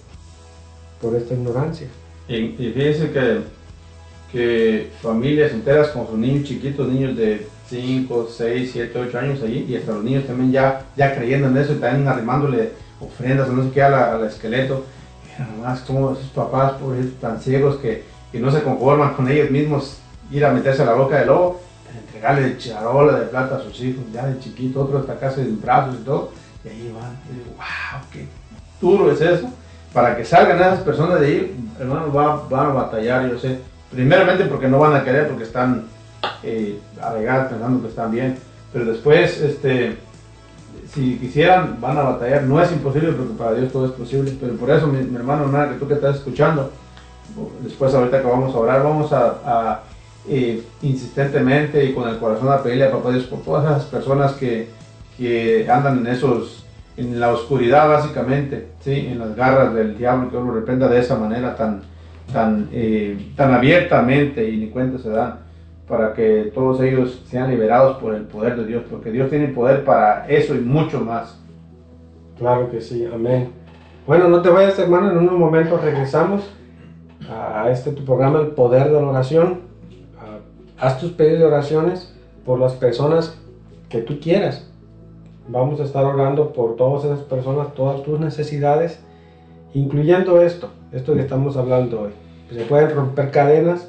por esta ignorancia. Y, y fíjense que, que familias enteras con sus niños chiquitos, niños de 5, 6, 7, 8 años allí, y hasta los niños también ya, ya creyendo en eso y también arrimándole ofrendas o no sé qué al esqueleto. Y nomás como esos papás por tan ciegos que, que, no se conforman con ellos mismos ir a meterse a la boca del lobo, entregarle charola de plata a sus hijos, ya de chiquito, otro hasta casi en brazos y todo y ahí van, digo, wow, qué duro es eso. Para que salgan esas personas de ahí, hermanos, van, van a batallar, yo sé. Primeramente porque no van a querer, porque están eh, pensando que están bien. Pero después, este, si quisieran, van a batallar. No es imposible, porque para Dios todo es posible. Pero por eso, mi, hermano, nada, que tú que estás escuchando, después ahorita que vamos a orar, vamos a, eh, insistentemente y con el corazón a pedirle a Papá Dios por todas esas personas que que andan en esos, en la oscuridad básicamente, ¿sí? en las garras del diablo, que lo reprenda de esa manera tan, tan, eh, tan abiertamente y ni cuenta se dan, para que todos ellos sean liberados por el poder de Dios, porque Dios tiene poder para eso y mucho más. Claro que sí, amén. Bueno, no te vayas hermano, en unos momentos regresamos a este tu programa, El Poder de la Oración. haz tus pedidos de oraciones por las personas que tú quieras. Vamos a estar orando por todas esas personas, todas tus necesidades, incluyendo esto, esto que estamos hablando hoy. Se pueden romper cadenas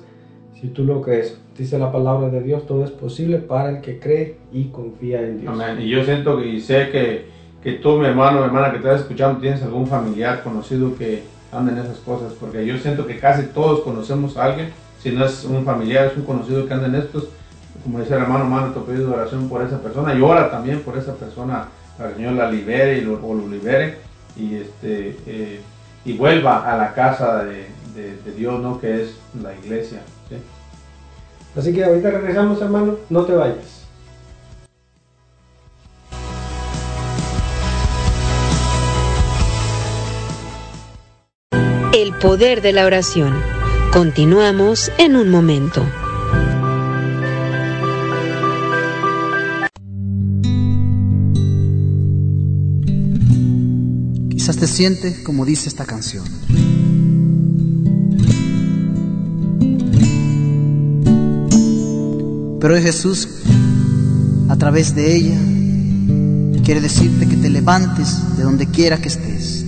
si tú lo crees. Dice la palabra de Dios, todo es posible para el que cree y confía en Dios. Amén. Y yo siento que, y sé que, que tú, mi hermano, hermana que estás escuchando, tienes algún familiar conocido que anda en esas cosas, porque yo siento que casi todos conocemos a alguien, si no es un familiar, es un conocido que anda en estos, como dice el hermano, mano, te pedido oración por esa persona y ora también por esa persona, para que el Señor la libere y lo, o lo libere y, este, eh, y vuelva a la casa de, de, Dios, ¿no? que es la iglesia. Así que ahorita regresamos, hermano, no te vayas. El poder de la oración. Continuamos en un momento. Quizás te sientes como dice esta canción. Pero Jesús, a través de ella, quiere decirte que te levantes de donde quiera que estés.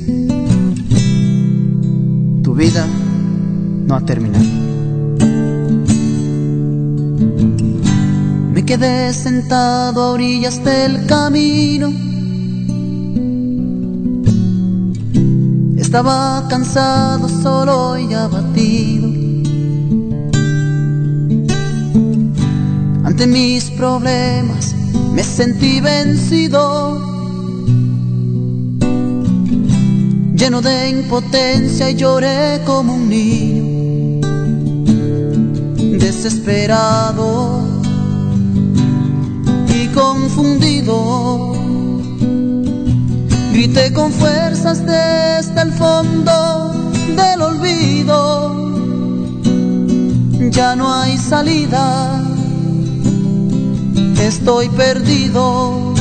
Tu vida no ha terminado. Me quedé sentado a orillas del camino. Estaba cansado, solo y abatido. Ante mis problemas me sentí vencido, lleno de impotencia y lloré como un niño, desesperado y confundido. Grité con fuerzas desde el fondo del olvido, ya no hay salida estoy perdido.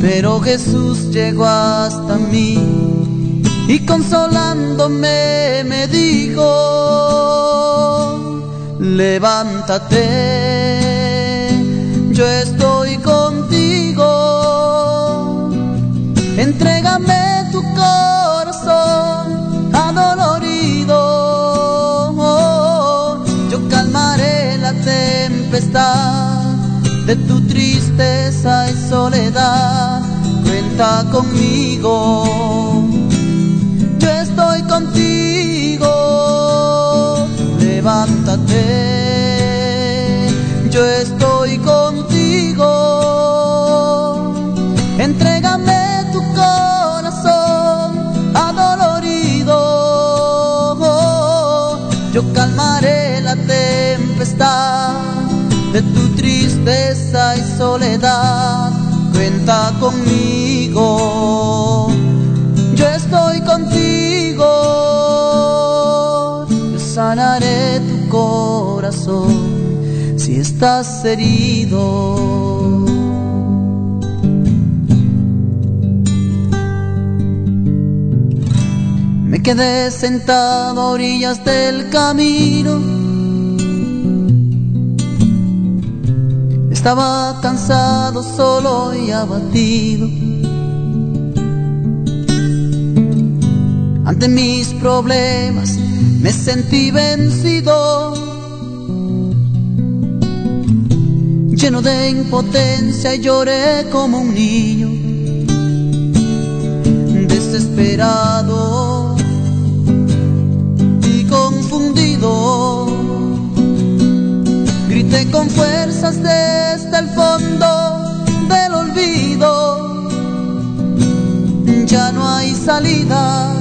Pero Jesús llegó hasta mí y consolándome me dijo, levántate, yo estoy contigo, entrégame de tu tristeza y soledad, cuenta conmigo. Yo estoy contigo, levántate. Yo estoy contigo, entrégame tu corazón adolorido. Yo calmaré la tempestad de tu tristeza y soledad, cuenta conmigo. Yo estoy contigo, yo sanaré tu corazón si estás herido. Me quedé sentado a orillas del camino. Estaba cansado, solo y abatido. Ante mis problemas me sentí vencido, lleno de impotencia y lloré como un niño, desesperado y confundido. Grité con fuerzas desde el fondo del olvido. Ya no hay salida,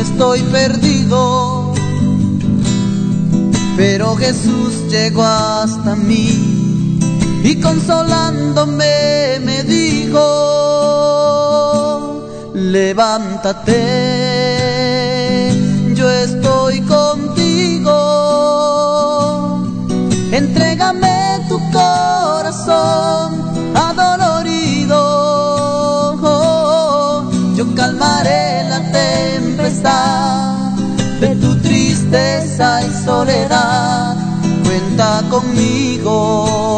estoy perdido. Pero Jesús llegó hasta mí y consolándome me dijo, levántate, yo estoy contigo. Entrégame conmigo.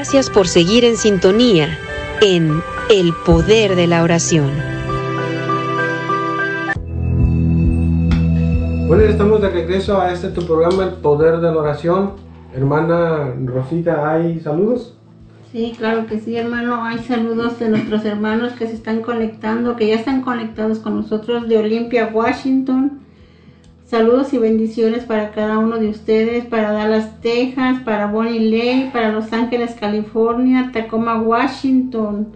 Gracias por seguir en sintonía en El Poder de la Oración. Bueno, estamos de regreso a este tu programa, El Poder de la Oración. Hermana Rosita, ¿hay saludos? Sí, claro que sí, hermano. Hay saludos de nuestros hermanos que se están conectando, que ya están conectados con nosotros de Olympia, Washington. Saludos y bendiciones para cada uno de ustedes, para Dallas, Texas, para Bonnie Lake, para Los Ángeles, California, Tacoma, Washington,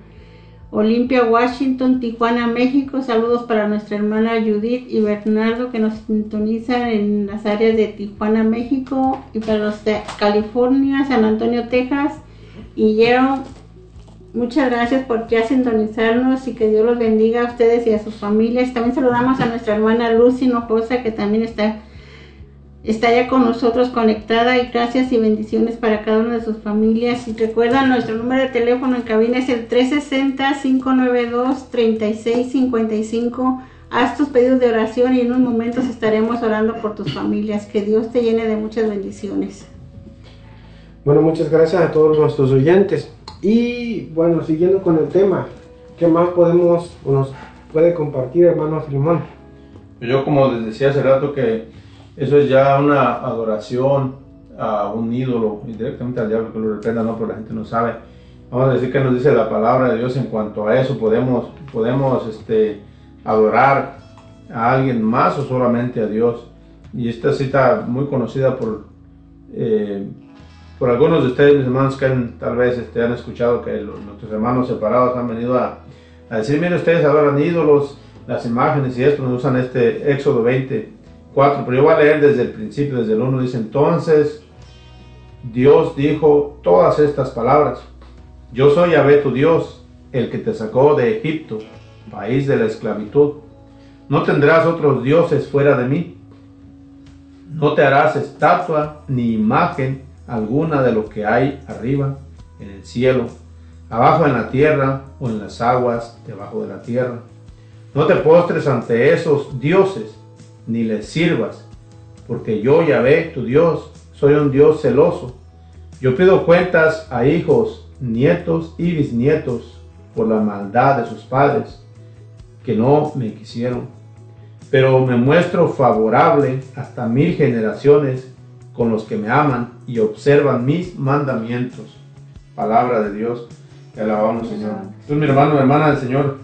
Olympia, Washington, Tijuana, México. Saludos para nuestra hermana Judith y Bernardo que nos sintonizan en las áreas de Tijuana, México, y para los de California, San Antonio, Texas. Y yo, muchas gracias por ya sintonizarnos y que Dios los bendiga a ustedes y a sus familias. También saludamos a nuestra hermana Lucy Hinojosa que también está, está ya con nosotros conectada y gracias y bendiciones para cada una de sus familias. Y recuerda, nuestro número de teléfono en cabina es el 360-592-3655. Haz tus pedidos de oración y en unos momentos estaremos orando por tus familias. Que Dios te llene de muchas bendiciones. Bueno, muchas gracias a todos nuestros oyentes. Y bueno, siguiendo con el tema, ¿qué más podemos o nos puede compartir, hermano Filimón? Yo como les decía hace rato que eso es ya una adoración a un ídolo, directamente al diablo que lo reprenda, no, pero la gente no sabe. Vamos a decir que nos dice la palabra de Dios en cuanto a eso, podemos, podemos este, adorar a alguien más o solamente a Dios. Y esta cita muy conocida por, eh, por algunos de ustedes, mis hermanos, que han- tal vez este, han escuchado que los- nuestros hermanos separados han venido a, decir, miren ustedes adoran ídolos, las imágenes y esto, nos usan este Éxodo 24, pero yo voy a leer desde el principio, desde el 1, dice, entonces Dios dijo todas estas palabras, yo soy Yahvé tu Dios, el que te sacó de Egipto, país de la esclavitud. No tendrás otros dioses fuera de mí. No te harás estatua ni imagen alguna de lo que hay arriba en el cielo, abajo en la tierra o en las aguas debajo de la tierra. No te postres ante esos dioses, ni les sirvas, porque yo, Yahvé, tu Dios, soy un Dios celoso. Yo pido cuentas a hijos, nietos y bisnietos por la maldad de sus padres, que no me quisieron. Pero me muestro favorable hasta mil generaciones con los que me aman y observan mis mandamientos. Palabra de Dios, te alabamos Señor. Entonces mi hermano, hermana del Señor,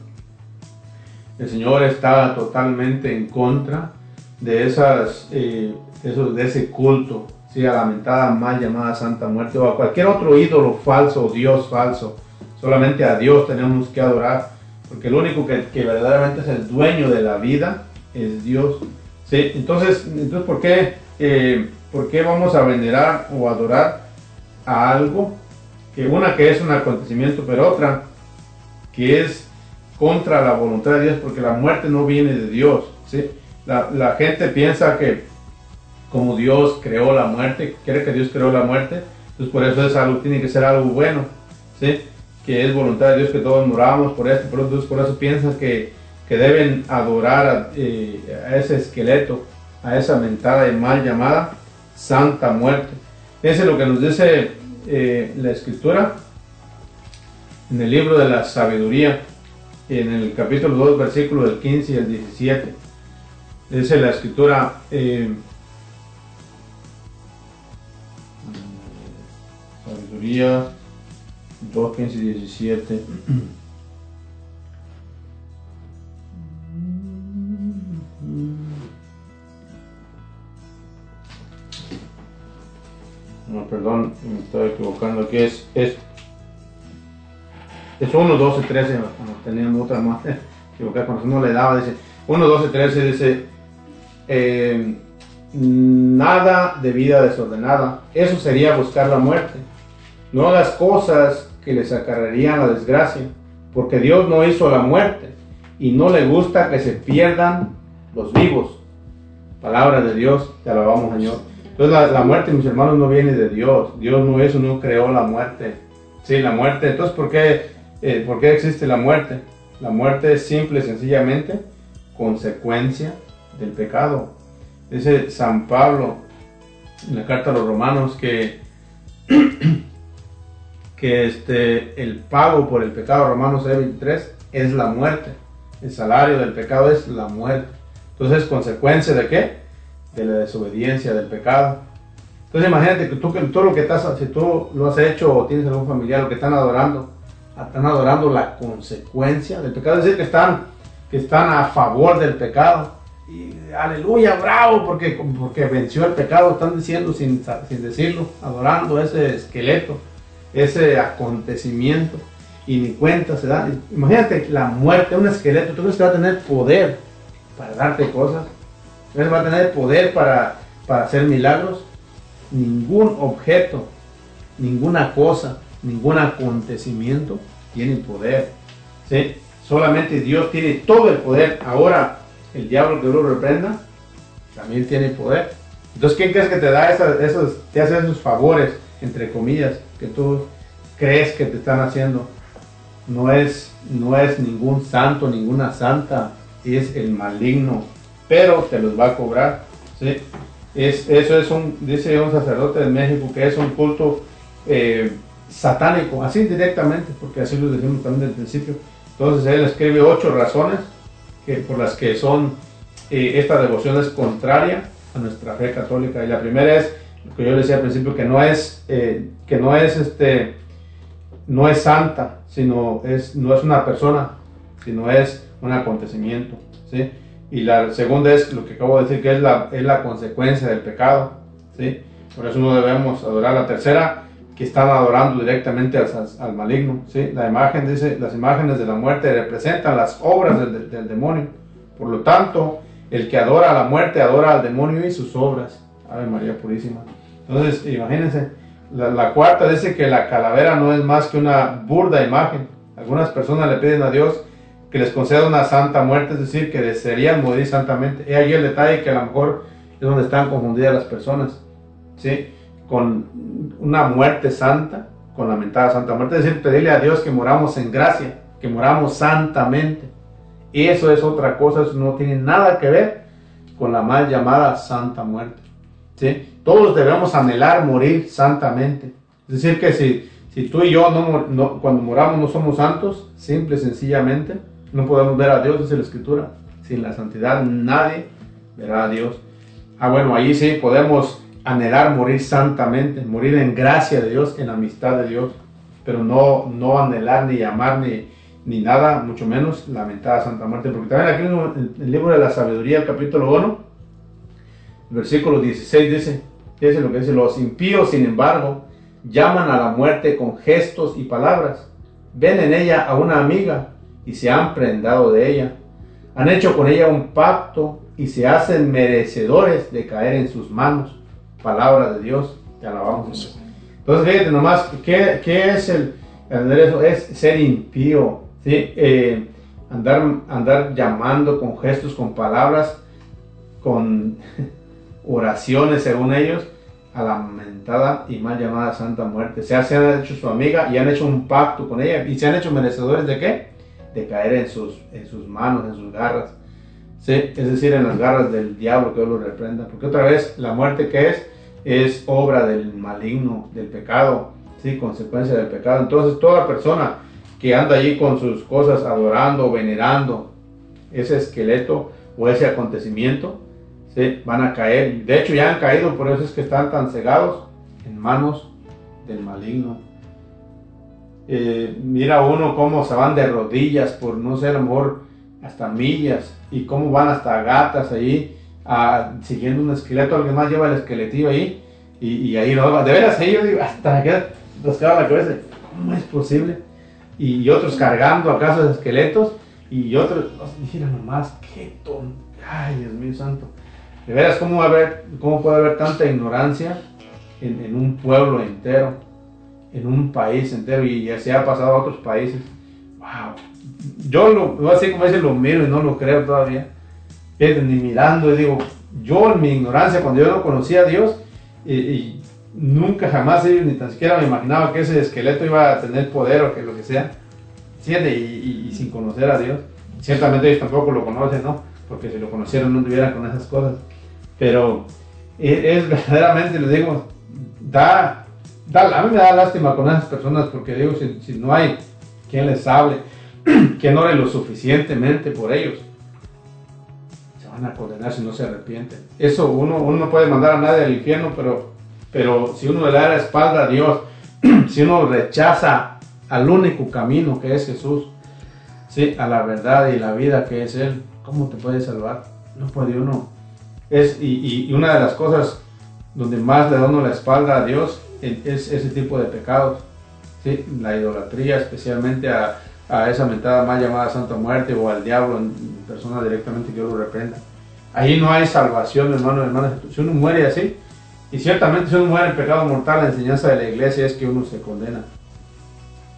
el Señor está totalmente en contra de esas, eh, esos, de ese culto, ¿sí? a la lamentada mal llamada Santa Muerte o a cualquier otro ídolo falso o Dios falso. Solamente a Dios tenemos que adorar, porque el único que, que verdaderamente es el dueño de la vida es Dios. ¿sí? Entonces, entonces ¿por, qué, eh, ¿por qué vamos a venerar o adorar a algo que una que es un acontecimiento, pero otra que es contra la voluntad de Dios porque la muerte no viene de Dios. ¿sí? La, gente piensa que como Dios creó la muerte, quiere que Dios creó la muerte, entonces por eso es algo, tiene que ser algo bueno, ¿sí? que es voluntad de Dios que todos moramos por esto, por, entonces por eso piensan que, que deben adorar a, eh, a ese esqueleto, a esa mentada y mal llamada Santa Muerte. Ese es lo que nos dice eh, la escritura en el libro de la sabiduría, en el capítulo 2, versículo del 15 y el 17. Dice la escritura, eh, sabiduría 2, 15 y 17. No, perdón, me estaba equivocando. Aquí es, es, es 1, 12, 13. No, teníamos otra más. Equivocada, cuando no le daba, dice 1, 12, 13. Dice eh, nada de vida desordenada. Eso sería buscar la muerte. No hagas cosas que les acarrearían la desgracia, porque Dios no hizo la muerte y no le gusta que se pierdan los vivos. Palabra de Dios, te alabamos, Señor. Entonces la, muerte, mis hermanos, no viene de Dios. Dios no eso, no creó la muerte. Sí, la muerte. Entonces, ¿por qué, eh, ¿por qué existe la muerte? La muerte es simple, sencillamente, consecuencia del pecado. Dice San Pablo en la carta a los romanos que, que este, el pago por el pecado, Romanos 23, es la muerte. El salario del pecado es la muerte. Entonces, ¿consecuencia de qué? De la desobediencia, del pecado. Entonces imagínate que tú que todo lo que estás, si tú lo has hecho o tienes algún familiar, lo que están adorando, están adorando la consecuencia del pecado, es decir, que están, que están a favor del pecado. Y aleluya, bravo, porque, porque venció el pecado, están diciendo sin, sin decirlo, adorando ese esqueleto, ese acontecimiento, y ni cuenta se da. Imagínate la muerte, un esqueleto, tú crees que va a tener poder para darte cosas. Él va a tener poder para, para hacer milagros. Ningún objeto, ninguna cosa, ningún acontecimiento tiene poder. ¿sí? Solamente Dios tiene todo el poder. Ahora, el diablo que lo reprenda, también tiene poder. Entonces, ¿quién crees que te da esas, te hace esos favores, entre comillas, que tú crees que te están haciendo? No es, no es ningún santo, ninguna santa, es el maligno pero te los va a cobrar. ¿sí? Es, eso es un, dice un sacerdote de México, que es un culto eh, satánico, así directamente, porque así lo decimos también desde el principio. Entonces él escribe ocho razones que, por las que son, eh, esta devoción es contraria a nuestra fe católica. Y la primera es, lo que yo decía al principio, que no es, eh, que no es, este, no es santa, sino es, no es una persona, sino es un acontecimiento. ¿sí? Y la segunda es lo que acabo de decir, que es la, es la consecuencia del pecado. ¿sí? Por eso no debemos adorar. La tercera, que están adorando directamente al, al maligno. ¿sí? La imagen dice, las imágenes de la muerte representan las obras del, del, demonio. Por lo tanto, el que adora a la muerte adora al demonio y sus obras. Ave María Purísima. Entonces, imagínense, la, la cuarta dice que la calavera no es más que una burda imagen. Algunas personas le piden a Dios que les conceda una santa muerte, es decir, que desearían morir santamente. He ahí el detalle que a lo mejor es donde están confundidas las personas, ¿sí? Con una muerte santa, con la mentada santa muerte, es decir, pedirle a Dios que moramos en gracia, que moramos santamente. Y eso es otra cosa, eso no tiene nada que ver con la mal llamada santa muerte. ¿sí? Todos debemos anhelar morir santamente. Es decir, que si, si tú y yo no, no, cuando moramos no somos santos, simple y sencillamente, no podemos ver a Dios, dice la Escritura. Sin la santidad nadie verá a Dios. Ah, bueno, ahí sí podemos anhelar morir santamente, morir en gracia de Dios, en amistad de Dios, pero no, no anhelar ni amar ni, ni nada, mucho menos lamentar a Santa Muerte. Porque también aquí en el libro de la sabiduría, el capítulo 1, versículo 16 dice, dice lo que dice, los impíos, sin embargo, llaman a la muerte con gestos y palabras. Ven en ella a una amiga y se han prendado de ella. Han hecho con ella un pacto y se hacen merecedores de caer en sus manos. Palabra de Dios, te alabamos. Entonces, fíjate nomás, ¿qué, qué es el, eso? Es ser impío. ¿sí? Eh, andar, andar llamando con gestos, con palabras, con oraciones según ellos, a la mentada y mal llamada Santa Muerte. Se han hecho su amiga y han hecho un pacto con ella y se han hecho merecedores de qué? De caer en sus, en sus manos, en sus garras. ¿Sí? Es decir, en las garras del diablo que Dios lo reprenda. Porque otra vez, la muerte que es, es obra del maligno, del pecado, ¿sí? consecuencia del pecado. Entonces, toda persona que anda allí con sus cosas adorando, venerando ese esqueleto o ese acontecimiento, ¿sí? van a caer. De hecho, ya han caído, por eso es que están tan cegados en manos del maligno. Eh, mira uno cómo se van de rodillas por no sé, a lo mejor hasta millas y cómo van hasta gatas ahí siguiendo un esqueleto, alguien más lleva el esqueletillo ahí y, ahí lo de veras ahí yo digo, hasta que queda la cabeza, ¿cómo es posible? Y, otros cargando acaso esqueletos y otros, mira nomás, qué tonto, ay Dios mío santo, de veras cómo, haber, cómo puede haber tanta ignorancia en un pueblo entero, en un país entero y ya se ha pasado a otros países, wow, yo lo, así como dice, lo miro y no lo creo todavía. Ni mirando y digo, yo en mi ignorancia, cuando yo no conocía a Dios, y, nunca jamás ni tan siquiera me imaginaba que ese esqueleto iba a tener poder o que lo que sea, ¿siente? Y, y, sin conocer a Dios. Ciertamente ellos tampoco lo conocen, ¿no? Porque si lo conocieron no estuvieran con esas cosas. Pero e, es, verdaderamente, les digo, da, da, a mí me da lástima con esas personas porque digo, si, no hay quien les hable, que no ore lo suficientemente por ellos, se van a condenar si no se arrepienten. Eso uno, uno no puede mandar a nadie al infierno, pero, pero si uno le da la espalda a Dios, si uno rechaza al único camino que es Jesús, ¿sí? a la verdad y la vida que es Él, ¿cómo te puede salvar? No puede uno. Es, y, y, una de las cosas donde más le da la espalda a Dios es ese tipo de pecados. ¿sí? La idolatría, especialmente a, esa mentada mal llamada Santa Muerte o al diablo en persona directamente que lo reprenda. Ahí no hay salvación, hermano, hermano. Si uno muere así, y ciertamente si uno muere en pecado mortal, la enseñanza de la iglesia es que uno se condena.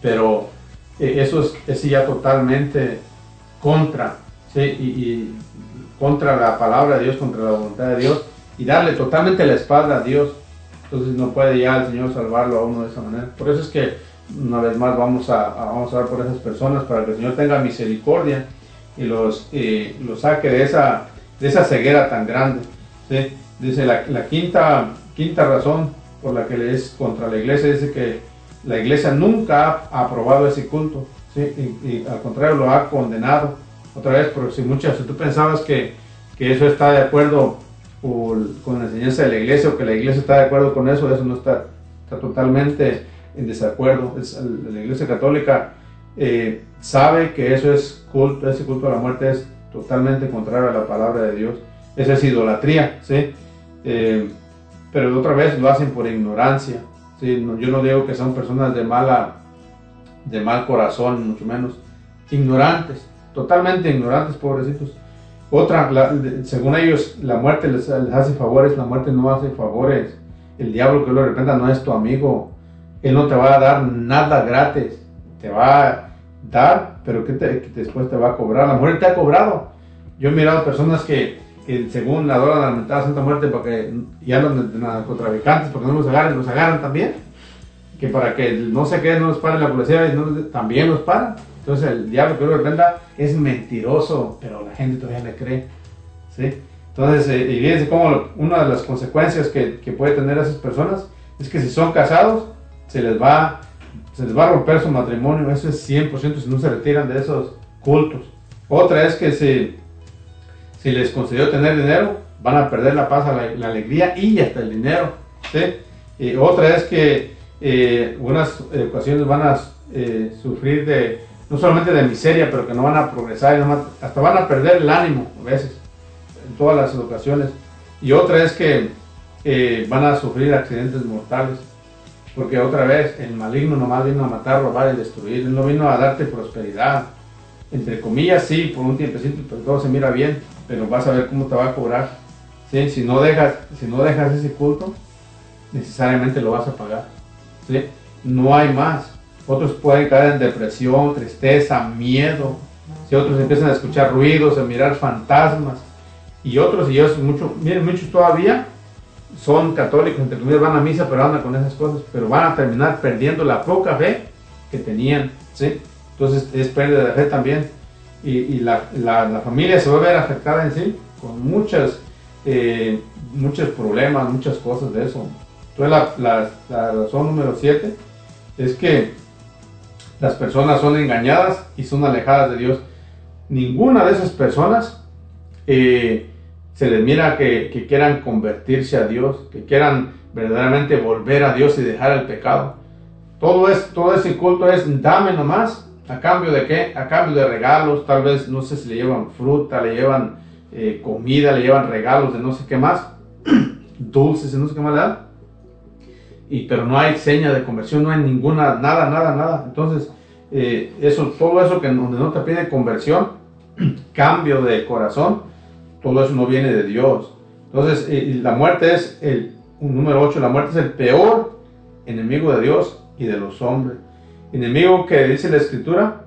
Pero eh, eso es, ya totalmente contra, ¿sí? y, contra la palabra de Dios, contra la voluntad de Dios, y darle totalmente la espalda a Dios. Entonces no puede ya el Señor salvarlo a uno de esa manera. Por eso es que una vez más vamos a, vamos a por esas personas para que el Señor tenga misericordia y los, los saque de esa, de esa ceguera tan grande. Dice la, la, quinta, quinta razón por la que es contra la iglesia, dice que la iglesia nunca ha aprobado ese culto, y, al contrario lo ha condenado. Otra vez, porque si muchas, tú pensabas que, que eso está de acuerdo con la enseñanza de la iglesia o que la iglesia está de acuerdo con eso, eso no está, está totalmente en desacuerdo. la Iglesia Católica eh, sabe que eso es culto, ese culto a la muerte es totalmente contrario a la palabra de Dios. Esa es idolatría, ¿sí? Eh, pero otra vez lo hacen por ignorancia. ¿sí? yo no digo que son personas de mala, de mal corazón, mucho menos. Ignorantes, totalmente ignorantes, pobrecitos. Otra, según ellos, la muerte les, hace favores, la muerte no hace favores. El diablo que lo reprenda no es tu amigo, él no te va a dar nada gratis. Te va a dar, pero que, después te va a cobrar. La muerte te ha cobrado. Yo he mirado personas que, que según la dora de la mentada Santa Muerte, porque ya los narcotraficantes, porque no los agarran, los agarran también. Que para que no se queden, no los paren la policía, y no, también los paran. Entonces el diablo que lo reprenda es mentiroso, pero la gente todavía le cree. ¿sí? Entonces, eh, y fíjense cómo una de las consecuencias que, que puede tener esas personas es que si son casados, se les va, se les va a romper su matrimonio, eso es 100% si no se retiran de esos cultos. Otra es que si, les concedió tener dinero, van a perder la paz, la, alegría y hasta el dinero. Y otra es que eh, unas ocasiones van a eh, sufrir de, no solamente de miseria, pero que no van a progresar, hasta van a perder el ánimo a veces, en todas las ocasiones. Y otra es que eh, van a sufrir accidentes mortales. Porque otra vez, el maligno nomás vino a matar, robar y destruir. Él no vino a darte prosperidad. Entre comillas, sí, por un tiempecito, pero todo se mira bien. Pero vas a ver cómo te va a cobrar. ¿Sí? Si, no dejas, si no dejas ese culto, necesariamente lo vas a pagar. ¿Sí? No hay más. Otros pueden caer en depresión, tristeza, miedo. que otros empiezan a escuchar ruidos, a mirar fantasmas, y otros, y ellos, muchos, muchos todavía son católicos, entre comillas, van a misa, pero andan con esas cosas, pero van a terminar perdiendo la poca fe que tenían, ¿sí? Entonces es pérdida de fe también, y, la, la, familia se va a ver afectada en sí, con muchas, eh, muchos problemas, muchas cosas de eso. Entonces la, la razón número 7 es que las personas son engañadas y son alejadas de Dios. Ninguna de esas personas eh, se les mira que, quieran convertirse a Dios, que quieran verdaderamente volver a Dios y dejar el pecado. Todo, es, todo ese culto es dame nomás, a cambio de qué? A cambio de regalos, tal vez, no sé si le llevan fruta, le llevan eh, comida, le llevan regalos de no sé qué más, dulces y no sé qué más le dan. Y, pero no hay seña de conversión, no hay ninguna, nada, nada, nada. Entonces, eh, eso, todo eso que donde no te pide conversión, cambio de corazón, todo eso no viene de Dios. Entonces, eh, la muerte es el número 8, la muerte es el peor enemigo de Dios y de los hombres. Enemigo que dice la escritura,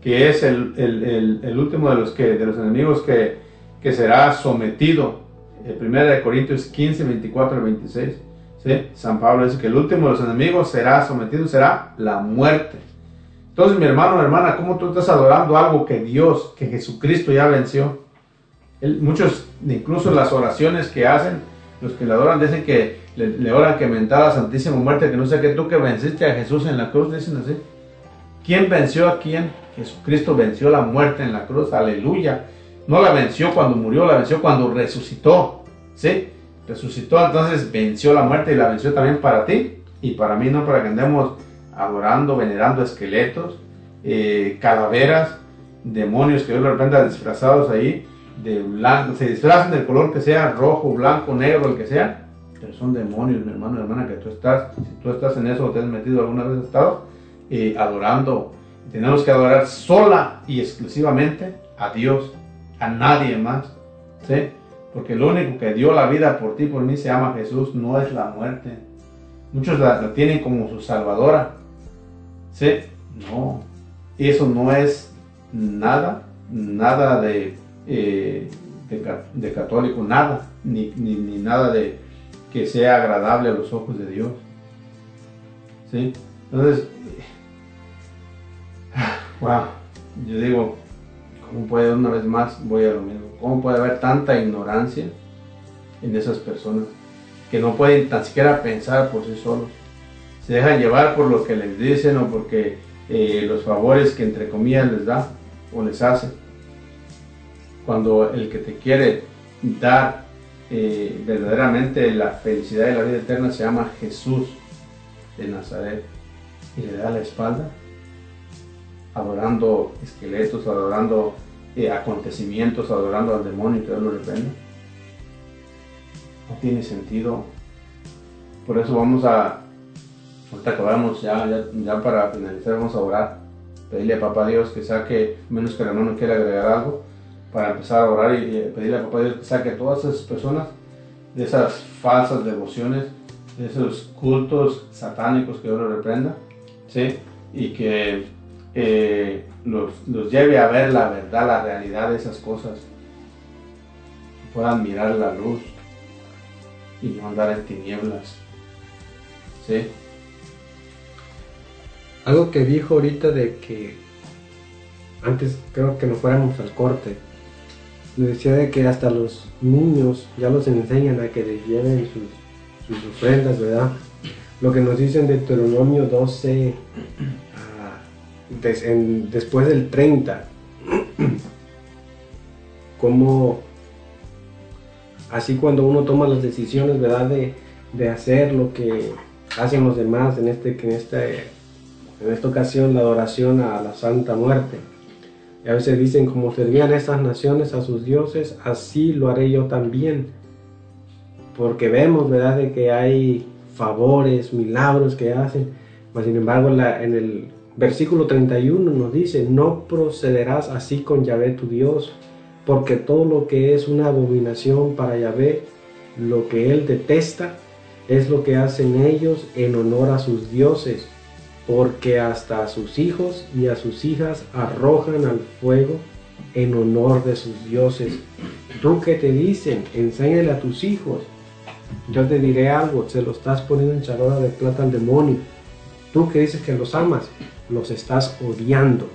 que es el, el, el, último de los, que, de los enemigos que, que será sometido. El 1 Corintios 15, 24 al 26. San Pablo dice que el último de los enemigos será sometido, será la muerte. Entonces, mi hermano, hermana, ¿cómo tú estás adorando algo que Dios, que Jesucristo ya venció? muchos, incluso las oraciones que hacen, los que le adoran dicen que le, le oran que mentaba la Santísima Muerte, que no sé qué tú que venciste a Jesús en la cruz, dicen así. ¿Quién venció a quién? Jesucristo venció la muerte en la cruz, aleluya. No la venció cuando murió, la venció cuando resucitó, ¿sí? Resucitó, entonces venció la muerte y la venció también para ti y para mí, no para que andemos adorando, venerando esqueletos, eh, calaveras, demonios que Dios de repente disfrazados ahí de blanco, se disfrazan del color que sea, rojo, blanco, negro, el que sea, pero son demonios, mi hermano, hermana, que tú estás, si tú estás en eso o te has metido alguna vez estado, eh, adorando, tenemos que adorar sola y exclusivamente a Dios, a nadie más, ¿sí? Porque lo único que dio la vida por ti, por mí, se llama Jesús, no es la muerte. Muchos la, tienen como su salvadora, ¿sí? No, eso no es nada, nada de eh, de, católico, nada, ni, ni, ni, nada de que sea agradable a los ojos de Dios. ¿Sí? Entonces, wow, yo digo, ¿cómo puede una vez más, voy a lo mismo, cómo puede haber tanta ignorancia en esas personas que no pueden tan siquiera pensar por sí solos? Se dejan llevar por lo que les dicen o porque eh, los favores que entre comillas les da o les hace cuando el que te quiere dar eh, verdaderamente la felicidad y la vida eterna se llama Jesús de Nazaret y le da la espalda adorando esqueletos, adorando eh, acontecimientos, adorando al demonio y todo lo reprenda. No tiene sentido. Por eso vamos a, ahorita acabamos ya, ya, ya para finalizar, vamos a orar. Pedirle a Papá Dios que saque, menos que el hermano quiera agregar algo, para empezar a orar y, pedirle a Papá Dios que saque a todas esas personas de esas falsas devociones, de esos cultos satánicos que Dios lo reprenda, ¿sí? y que eh, los, los, lleve a ver la verdad, la realidad de esas cosas, puedan mirar la luz y no andar en tinieblas. ¿sí? Algo que dijo ahorita de que antes creo que nos fuéramos al corte decía de que hasta los niños ya los enseñan a que les lleven sus, sus ofrendas, ¿verdad? Lo que nos dicen de Deuteronomio 12, uh, después del 30, como así cuando uno toma las decisiones, ¿verdad? De, de hacer lo que hacen los demás, en, este, en, este, en esta ocasión la adoración a la Santa Muerte y a veces dicen, como servían estas naciones a sus dioses, así lo haré yo también. Porque vemos, ¿verdad?, de que hay favores, milagros que hacen. Mas, sin embargo, en el versículo 31 nos dice, no procederás así con Yahvé tu Dios, porque todo lo que es una abominación para Yahvé, lo que él detesta, es lo que hacen ellos en honor a sus dioses porque hasta a sus hijos y a sus hijas arrojan al fuego en honor de sus dioses. Tú que te dicen, enséñale a tus hijos. Yo te diré algo, se lo estás poniendo en charola de plata al demonio. Tú que dices que los amas, los estás odiando.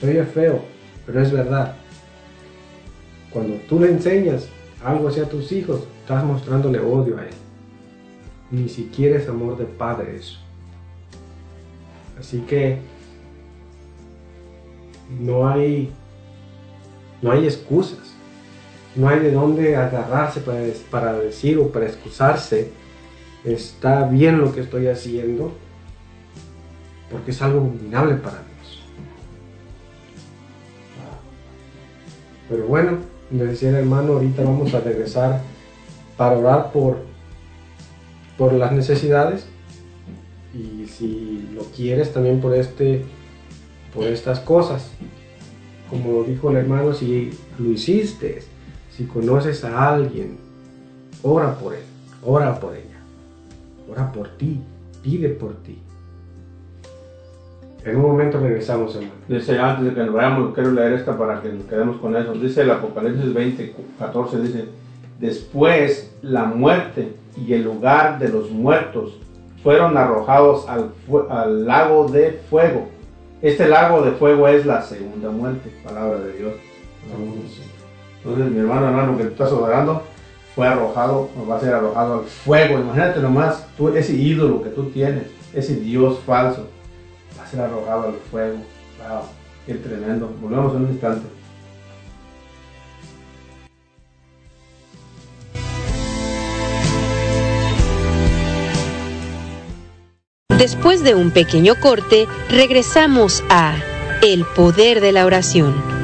Soy feo, pero es verdad. Cuando tú le enseñas algo hacia tus hijos, estás mostrándole odio a él. Ni siquiera es amor de padre eso. Así que no hay, no hay excusas, no hay de dónde agarrarse para, para decir o para excusarse, está bien lo que estoy haciendo, porque es algo abominable para Dios. Pero bueno, me decía el hermano, ahorita vamos a regresar para orar por, por las necesidades. Y si lo quieres también por este por estas cosas. Como dijo el hermano si lo hiciste si conoces a alguien ora por él ora por ella. Ora por ti pide por ti en un momento regresamos hermano dice antes de que nos vayamos quiero leer esta para que nos quedemos con eso dice el Apocalipsis 20 14 dice después la muerte y el lugar de los muertos fueron arrojados al, lago de fuego. Este lago de fuego es la segunda muerte, palabra de Dios. Entonces mi hermano, hermano que estás adorando, fue arrojado, va a ser arrojado al fuego. Imagínate nomás, tú, ese ídolo que tú tienes, ese Dios falso, va a ser arrojado al fuego. Wow, qué tremendo. Volvemos en un instante. Después de un pequeño corte, regresamos a El Poder de la Oración.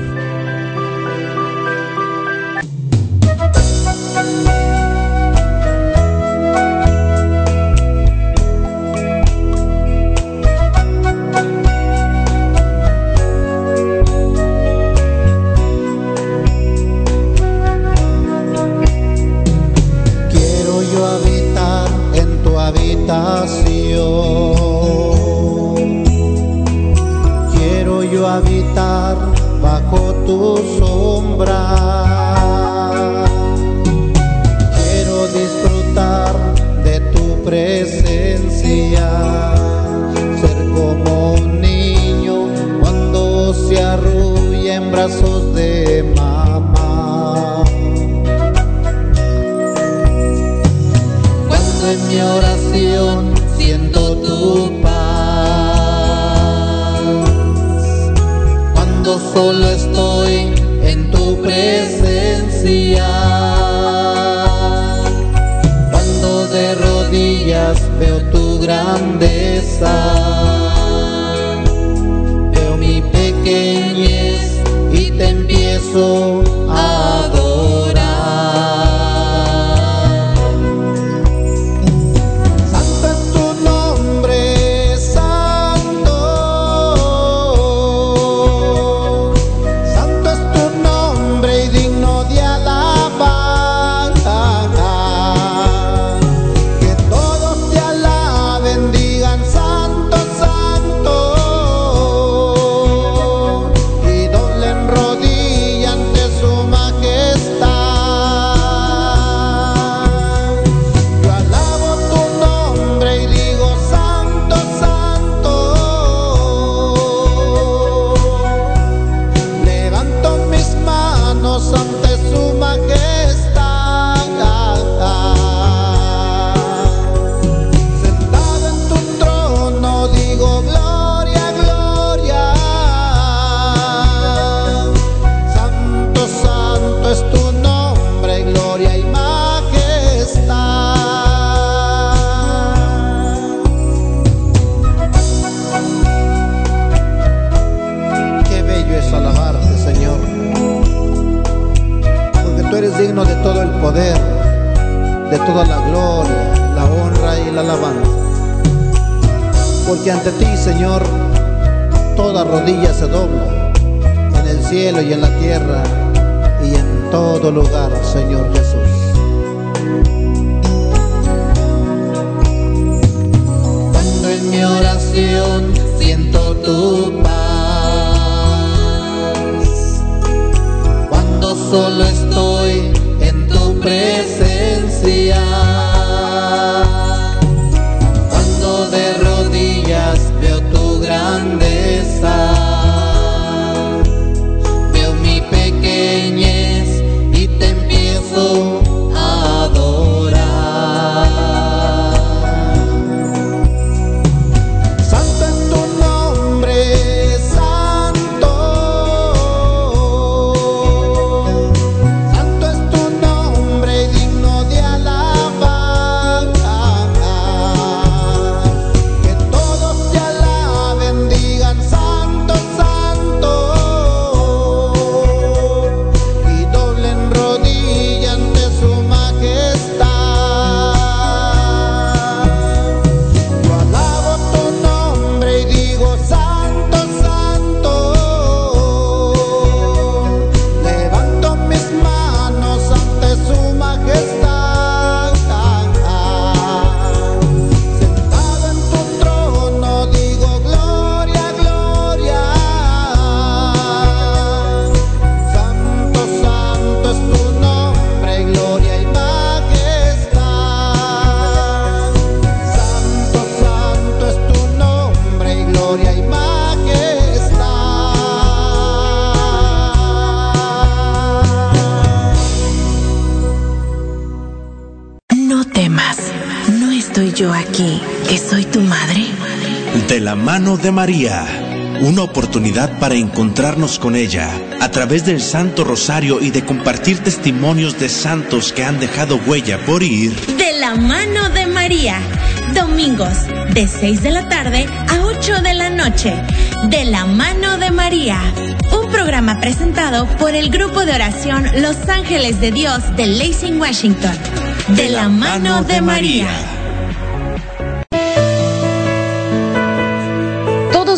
De María, una oportunidad para encontrarnos con ella a través del Santo Rosario y de compartir testimonios de santos que han dejado huella por ir. De la mano de María. Domingos, de 6 de la tarde a 8 de la noche. De la mano de María. Un programa presentado por el grupo de oración Los Ángeles de Dios de Lacey, Washington. De la mano de María.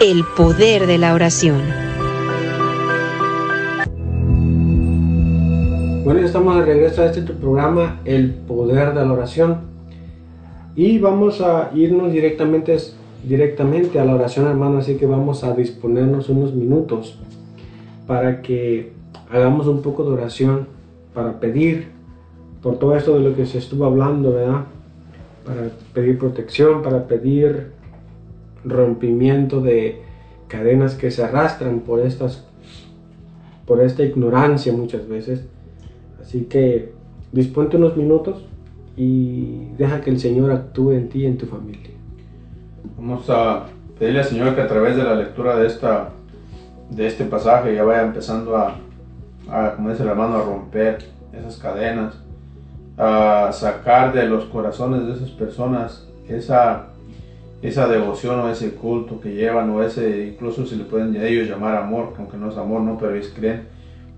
El Poder de la Oración. Bueno, ya estamos de regreso a este programa, El Poder de la Oración. Y vamos a irnos directamente, directamente a la oración, hermano. Así que vamos a disponernos unos minutos para que hagamos un poco de oración, para pedir por todo esto de lo que se estuvo hablando, ¿verdad? Para pedir protección, para pedir rompimiento de cadenas que se arrastran por estas por esta ignorancia muchas veces. Así que disponte unos minutos y deja que el Señor actúe en ti y en tu familia. Vamos a pedirle al Señor que a través de la lectura de, esta, de este pasaje ya vaya empezando a, a, como dice el hermano, a romper esas cadenas, a sacar de los corazones de esas personas esa, esa devoción o ese culto que llevan o ese, incluso si le pueden ellos llamar amor, aunque no es amor, no, pero ellos creen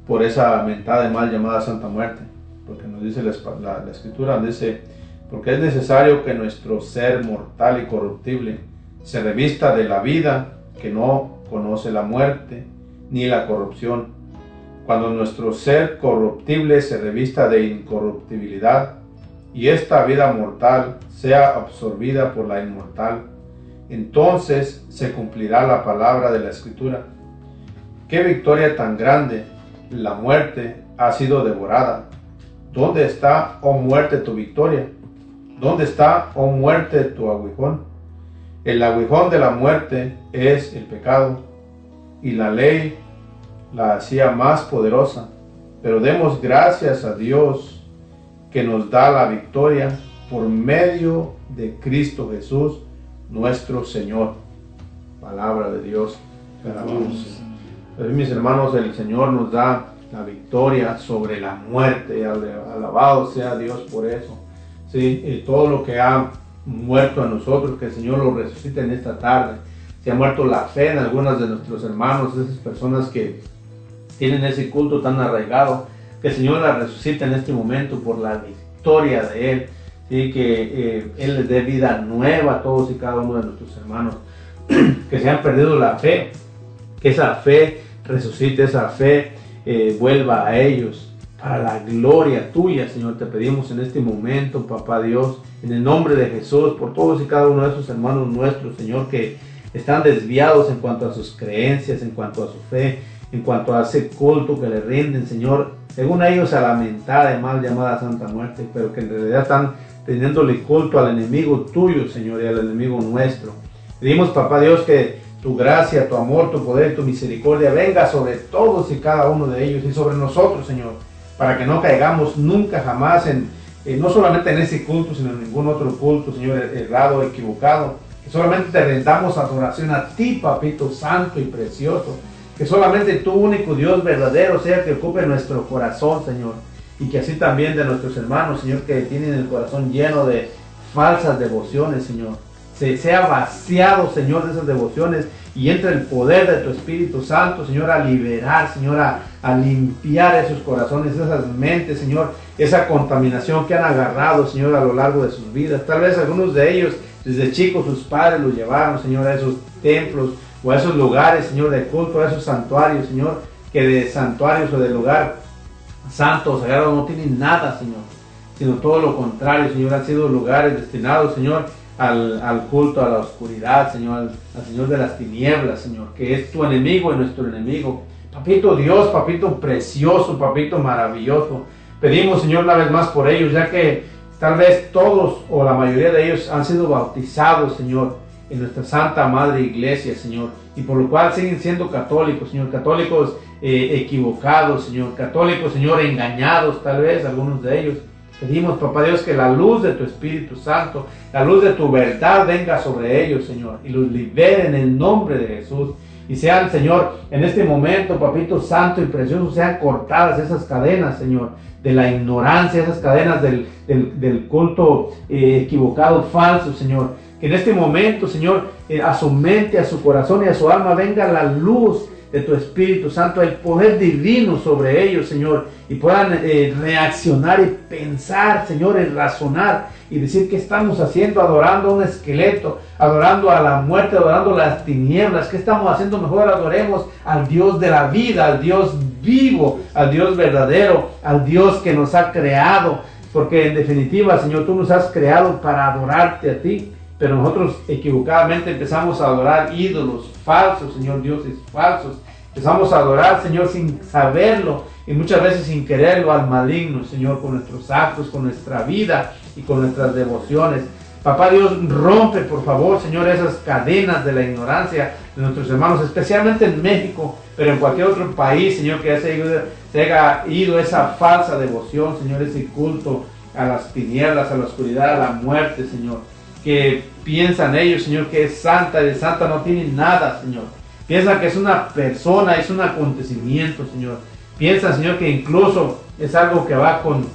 por esa mentada de mal llamada Santa Muerte, porque nos dice la, la escritura, dice, porque es necesario que nuestro ser mortal y corruptible se revista de la vida que no conoce la muerte ni la corrupción. Cuando nuestro ser corruptible se revista de incorruptibilidad y esta vida mortal sea absorbida por la inmortal, entonces se cumplirá la palabra de la escritura. Qué victoria tan grande, la muerte ha sido devorada. ¿Dónde está, oh muerte, tu victoria? ¿Dónde está, oh muerte, tu aguijón? El aguijón de la muerte es el pecado y la ley la hacía más poderosa. Pero demos gracias a Dios que nos da la victoria por medio de Cristo Jesús, nuestro Señor. Palabra de Dios. Alabamos. Mis hermanos, el Señor nos da la victoria sobre la muerte. Alabado sea Dios por eso. Sí, y todo lo que ha muerto a nosotros, que el Señor lo resucite en esta tarde. se ha muerto la fe en algunos de nuestros hermanos, esas personas que tienen ese culto tan arraigado, que el Señor la resucite en este momento por la victoria de Él, ¿sí? que eh, Él les dé vida nueva a todos y cada uno de nuestros hermanos que se han perdido la fe, que esa fe resucite, esa fe eh, vuelva a ellos para la gloria tuya, Señor. Te pedimos en este momento, Papá Dios, en el nombre de Jesús, por todos y cada uno de esos hermanos nuestros, Señor, que están desviados en cuanto a sus creencias, en cuanto a su fe, en cuanto a ese culto que le rinden, Señor, según ellos a la mentada y mal llamada Santa Muerte, pero que en realidad están teniéndole culto al enemigo tuyo, Señor, y al enemigo nuestro. Pedimos, Papá Dios, que tu gracia, tu amor, tu poder, tu misericordia venga sobre todos y cada uno de ellos y sobre nosotros, Señor para que no caigamos nunca jamás en, no solamente en ese culto, sino en ningún otro culto, Señor, errado, equivocado. Que solamente te rendamos adoración a ti, Papito Santo y Precioso. Que solamente tu único Dios verdadero sea el que ocupe nuestro corazón, Señor. Y que así también de nuestros hermanos, Señor, que tienen el corazón lleno de falsas devociones, Señor. Se sea vaciado, Señor, de esas devociones y entre el poder de tu Espíritu Santo, Señor, a liberar, Señor, a, limpiar esos corazones, esas mentes, Señor, esa contaminación que han agarrado, Señor, a lo largo de sus vidas. Tal vez algunos de ellos, desde chicos, sus padres los llevaron, Señor, a esos templos o a esos lugares, Señor, de culto, a esos santuarios, Señor, que de santuarios o de lugar santo o sagrado no tienen nada, Señor, sino todo lo contrario, Señor, han sido lugares destinados, Señor, al, culto a la oscuridad, Señor, al, Señor de las tinieblas, Señor, que es tu enemigo y nuestro enemigo. Papito Dios, papito precioso, papito maravilloso. Pedimos, Señor, una vez más por ellos, ya que tal vez todos o la mayoría de ellos han sido bautizados, Señor, en nuestra Santa Madre Iglesia, Señor, y por lo cual siguen siendo católicos, Señor, católicos eh, equivocados, Señor, católicos, Señor, engañados, tal vez algunos de ellos. Pedimos, papá Dios, que la luz de tu Espíritu Santo, la luz de tu verdad venga sobre ellos, Señor, y los libere en el nombre de Jesús. Y sean, Señor, en este momento, papito santo y precioso, sean cortadas esas cadenas, Señor, de la ignorancia, esas cadenas del, del, culto eh, equivocado, falso, Señor. Que en este momento, Señor, eh, a su mente, a su corazón y a su alma venga la luz de tu Espíritu Santo, el poder divino sobre ellos, Señor, y puedan eh, reaccionar y pensar, Señor, y razonar y decir que estamos haciendo, adorando a un esqueleto, adorando a la muerte, adorando las tinieblas, que estamos haciendo? Mejor adoremos al Dios de la vida, al Dios vivo, al Dios verdadero, al Dios que nos ha creado, porque en definitiva, Señor, tú nos has creado para adorarte a ti pero nosotros equivocadamente empezamos a adorar ídolos falsos, Señor, dioses falsos. Empezamos a adorar, Señor, sin saberlo y muchas veces sin quererlo al maligno, Señor, con nuestros actos, con nuestra vida y con nuestras devociones. Papá Dios, rompe, por favor, Señor, esas cadenas de la ignorancia de nuestros hermanos, especialmente en México, pero en cualquier otro país, Señor, que se, se haya ido esa falsa devoción, Señor, ese culto a las tinieblas, a la oscuridad, a la muerte, Señor que piensan ellos, Señor, que es santa de santa no tienen nada, Señor. Piensan que es una persona, es un acontecimiento, Señor. Piensan, Señor, que incluso es algo que va con,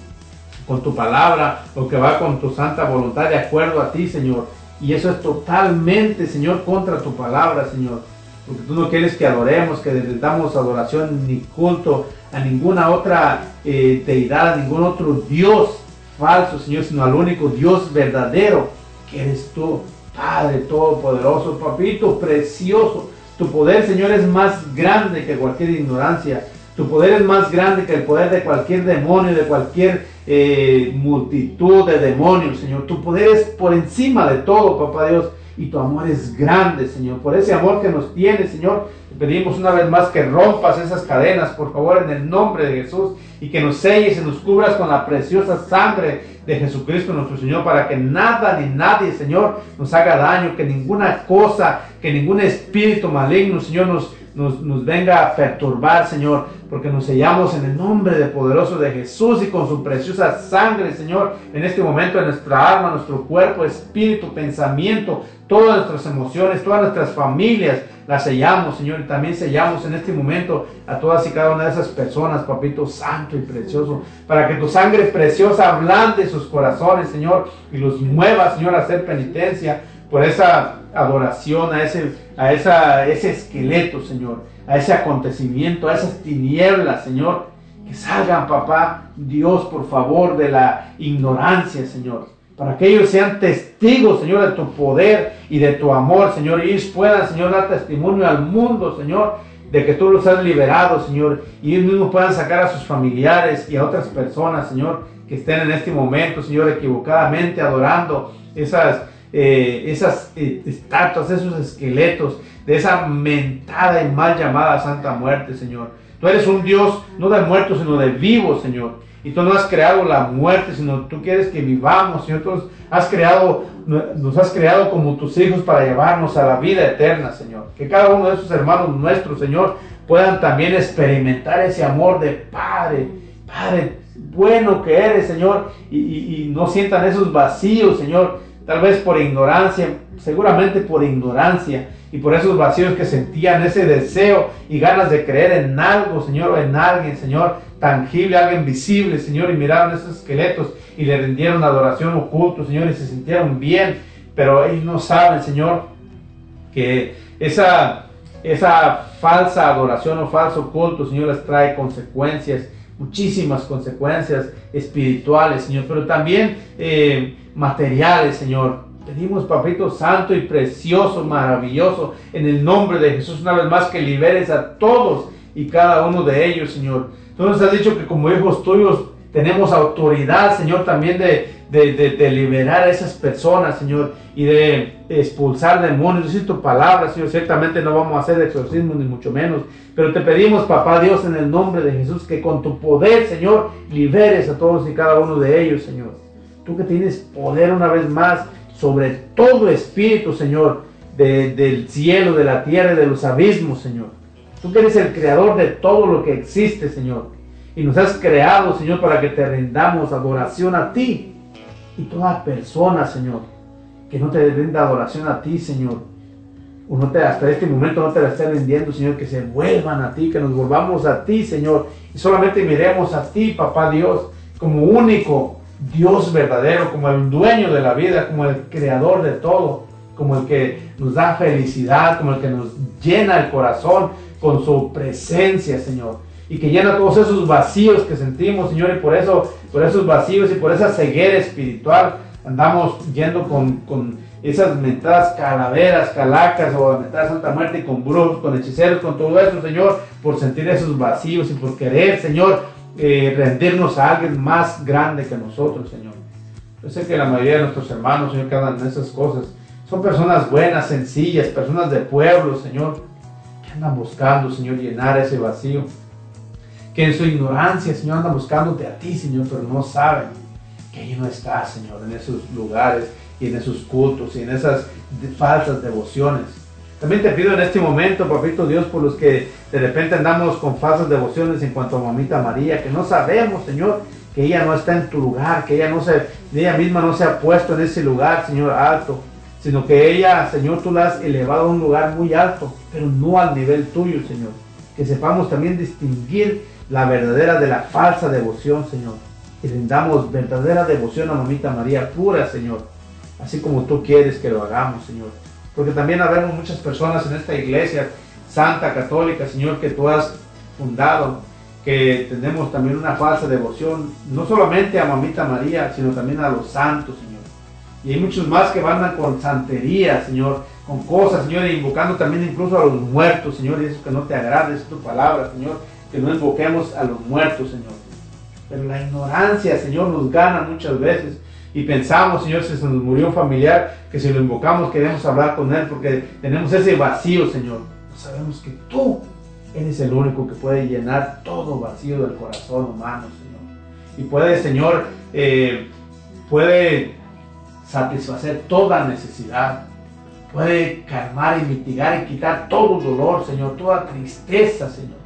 con tu palabra o que va con tu santa voluntad de acuerdo a ti, Señor. Y eso es totalmente, Señor, contra tu palabra, Señor. Porque tú no quieres que adoremos, que damos adoración ni culto a ninguna otra eh, deidad, a ningún otro Dios falso, Señor, sino al único Dios verdadero que eres tú, Padre Todopoderoso, Papito Precioso. Tu poder, Señor, es más grande que cualquier ignorancia. Tu poder es más grande que el poder de cualquier demonio, de cualquier eh, multitud de demonios, Señor. Tu poder es por encima de todo, Papá Dios. Y tu amor es grande, Señor. Por ese amor que nos tienes, Señor, pedimos una vez más que rompas esas cadenas, por favor, en el nombre de Jesús. Y que nos selles y nos cubras con la preciosa sangre de Jesucristo nuestro Señor, para que nada ni nadie, Señor, nos haga daño, que ninguna cosa, que ningún espíritu maligno, Señor, nos, nos, venga a perturbar, Señor, porque nos sellamos en el nombre de poderoso de Jesús y con su preciosa sangre, Señor, en este momento en nuestra alma, nuestro cuerpo, espíritu, pensamiento, todas nuestras emociones, todas nuestras familias, la sellamos, Señor, y también sellamos en este momento a todas y cada una de esas personas, papito santo y precioso, para que tu sangre preciosa ablande sus corazones, Señor, y los mueva, Señor, a hacer penitencia por esa adoración a ese, a esa, ese esqueleto, Señor, a ese acontecimiento, a esas tinieblas, Señor, que salgan, papá, Dios, por favor, de la ignorancia, Señor, para que ellos sean testigos, Señor, de tu poder y de tu amor, Señor, y ellos puedan, Señor, dar testimonio al mundo, Señor, de que tú los has liberado, Señor, y ellos mismos puedan sacar a sus familiares y a otras personas, Señor, que estén en este momento, Señor, equivocadamente adorando esas, eh, esas eh, estatuas, esos esqueletos de esa mentada y mal llamada Santa Muerte, Señor. Tú eres un Dios no de muertos, sino de vivos, Señor. Y tú no has creado la muerte, sino tú quieres que vivamos, Señor. Tú has creado, nos has creado como tus hijos para llevarnos a la vida eterna, Señor. Que cada uno de esos hermanos nuestros, Señor, puedan también experimentar ese amor de Padre, Padre bueno que eres, Señor, y, y no sientan esos vacíos, Señor, tal vez por ignorancia, seguramente por ignorancia, y por esos vacíos que sentían ese deseo y ganas de creer en algo, Señor, o en alguien, Señor, tangible, alguien visible, Señor, y miraron esos esqueletos y le rindieron adoración oculto, Señor, y se sintieron bien, pero ellos no saben, Señor, que esa, esa falsa adoración o falso culto, Señor, les trae consecuencias, muchísimas consecuencias espirituales, Señor, pero también eh, materiales, Señor. Pedimos, Papito Santo y precioso, maravilloso, en el nombre de Jesús, una vez más que liberes a todos y cada uno de ellos, Señor. Tú nos has dicho que como hijos tuyos tenemos autoridad, Señor, también de, de, liberar a esas personas, Señor, y de expulsar demonios. Decir tu palabra, Señor, ciertamente no vamos a hacer exorcismo ni mucho menos, pero te pedimos, Papá Dios, en el nombre de Jesús, que con tu poder, Señor, liberes a todos y cada uno de ellos, Señor. Tú que tienes poder una vez más sobre todo espíritu, Señor, del cielo, de la tierra y de los abismos, Señor. Tú que eres el creador de todo lo que existe, Señor. Y nos has creado, Señor, para que te rendamos adoración a ti. Y toda persona, Señor, que no te rinda adoración a ti, Señor, o te, hasta este momento no te la esté rindiendo, Señor, que se vuelvan a ti, que nos volvamos a ti, Señor. Y solamente miremos a ti, Papá Dios, como único Dios verdadero, como el dueño de la vida, como el creador de todo, como el que nos da felicidad, como el que nos llena el corazón con su presencia, Señor. Y que llena todos esos vacíos que sentimos, Señor, y por eso, por esos vacíos y por esa ceguera espiritual, andamos yendo con, con esas mentadas calaveras, calacas o mentadas Santa Muerte con brujos, con hechiceros, con todo eso, Señor, por sentir esos vacíos y por querer, Señor, eh, rendirnos a alguien más grande que nosotros, Señor. Yo sé que la mayoría de nuestros hermanos, Señor, que andan en esas cosas, son personas buenas, sencillas, personas de pueblo, Señor, que andan buscando, Señor, llenar ese vacío. Que en su ignorancia, Señor, andan buscándote a ti, Señor, pero no saben que ahí no estás, Señor, en esos lugares y en esos cultos y en esas falsas devociones. También te pido en este momento, papito Dios, por los que de repente andamos con falsas devociones en cuanto a mamita María, que no sabemos, Señor, que ella no está en tu lugar, que ella no se, ella misma no se ha puesto en ese lugar, Señor, alto, sino que ella, Señor, tú la has elevado a un lugar muy alto, pero no al nivel tuyo, Señor. Que sepamos también distinguir la verdadera de la falsa devoción, Señor. Y rindamos verdadera devoción a mamita María, pura, Señor. Así como tú quieres que lo hagamos, Señor porque también habemos muchas personas en esta iglesia santa, católica, Señor, que tú has fundado, que tenemos también una falsa devoción, no solamente a Mamita María, sino también a los santos, Señor. Y hay muchos más que van con santería, Señor, con cosas, Señor, e invocando también incluso a los muertos, Señor, y eso que no te agrade, es tu palabra, Señor, que no invoquemos a los muertos, Señor. Pero la ignorancia, Señor, nos gana muchas veces y pensamos, Señor, si se nos murió un familiar, que si lo invocamos queremos hablar con Él porque tenemos ese vacío, Señor. Sabemos que tú eres el único que puede llenar todo vacío del corazón humano, Señor. Y puede, Señor, eh, puede satisfacer toda necesidad. Puede calmar y mitigar y quitar todo dolor, Señor, toda tristeza, Señor.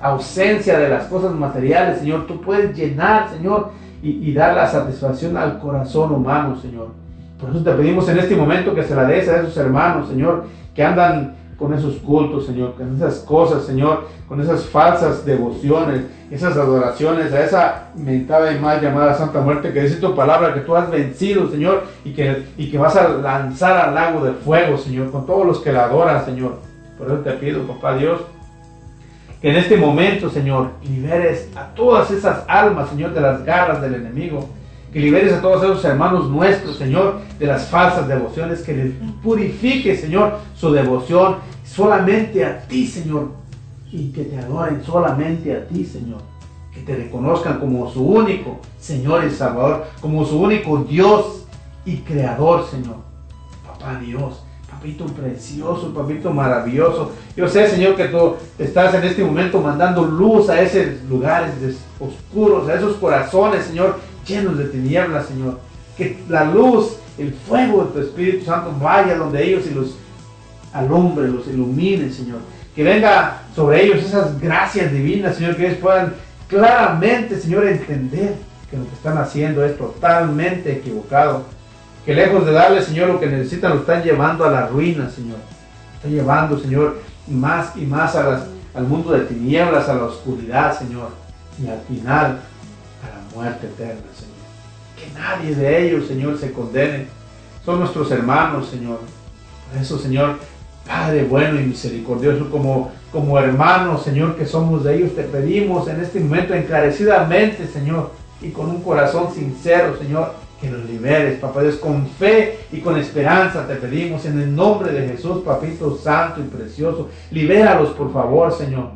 Ausencia de las cosas materiales, Señor. Tú puedes llenar, Señor, y, dar la satisfacción al corazón humano, Señor. Por eso te pedimos en este momento que se la des a esos hermanos, Señor, que andan con esos cultos, Señor, con esas cosas, Señor, con esas falsas devociones, esas adoraciones, a esa mentada y mal llamada Santa Muerte, que dice tu palabra que tú has vencido, Señor, y que, y que vas a lanzar al lago de fuego, Señor, con todos los que la adoran, Señor. Por eso te pido, papá Dios, que en este momento, Señor, liberes a todas esas almas, Señor, de las garras del enemigo. Que liberes a todos esos hermanos nuestros, Señor, de las falsas devociones. Que les purifique, Señor, su devoción solamente a ti, Señor. Y que te adoren solamente a ti, Señor. Que te reconozcan como su único Señor y Salvador, como su único Dios y Creador, Señor. Papá Dios, papito precioso, papito maravilloso. Yo sé, Señor, que tú estás en este momento mandando luz a esos lugares oscuros, a esos corazones, Señor, llenos de tinieblas, Señor. Que la luz, el fuego de tu Espíritu Santo vaya donde ellos y los alumbre, los ilumine, Señor. Que venga sobre ellos esas gracias divinas, Señor, que ellos puedan claramente, Señor, entender que lo que están haciendo es totalmente equivocado que lejos de darle, Señor, lo que necesitan, lo están llevando a la ruina, Señor. Está llevando, Señor, más y más al mundo de tinieblas, a la oscuridad, Señor. Y al final, a la muerte eterna, Señor. Que nadie de ellos, Señor, se condene. Son nuestros hermanos, Señor. Por eso, Señor, Padre bueno y misericordioso, como, como hermanos, Señor, que somos de ellos, te pedimos en este momento encarecidamente, Señor, y con un corazón sincero, Señor, que los liberes, papá Dios, con fe y con esperanza te pedimos en el nombre de Jesús, papito santo y precioso. Libéralos, por favor, Señor.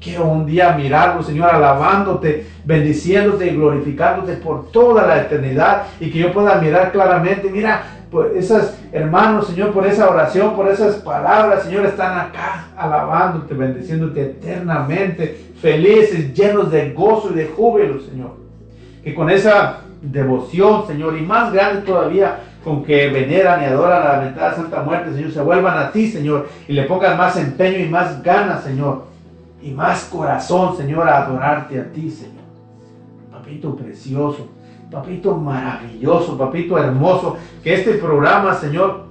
Quiero un día mirarlos, Señor, alabándote, bendiciéndote y glorificándote por toda la eternidad y que yo pueda mirar claramente, mira, pues esas hermanos, Señor, por esa oración, por esas palabras, Señor, están acá alabándote, bendiciéndote eternamente, felices, llenos de gozo y de júbilo, Señor. Que con esa devoción, Señor, y más grande todavía con que veneran y adoran a la mentada Santa Muerte, Señor, se vuelvan a ti, Señor, y le pongan más empeño y más ganas, Señor, y más corazón, Señor, a adorarte a ti, Señor. Papito precioso, papito maravilloso, papito hermoso, que este programa, Señor,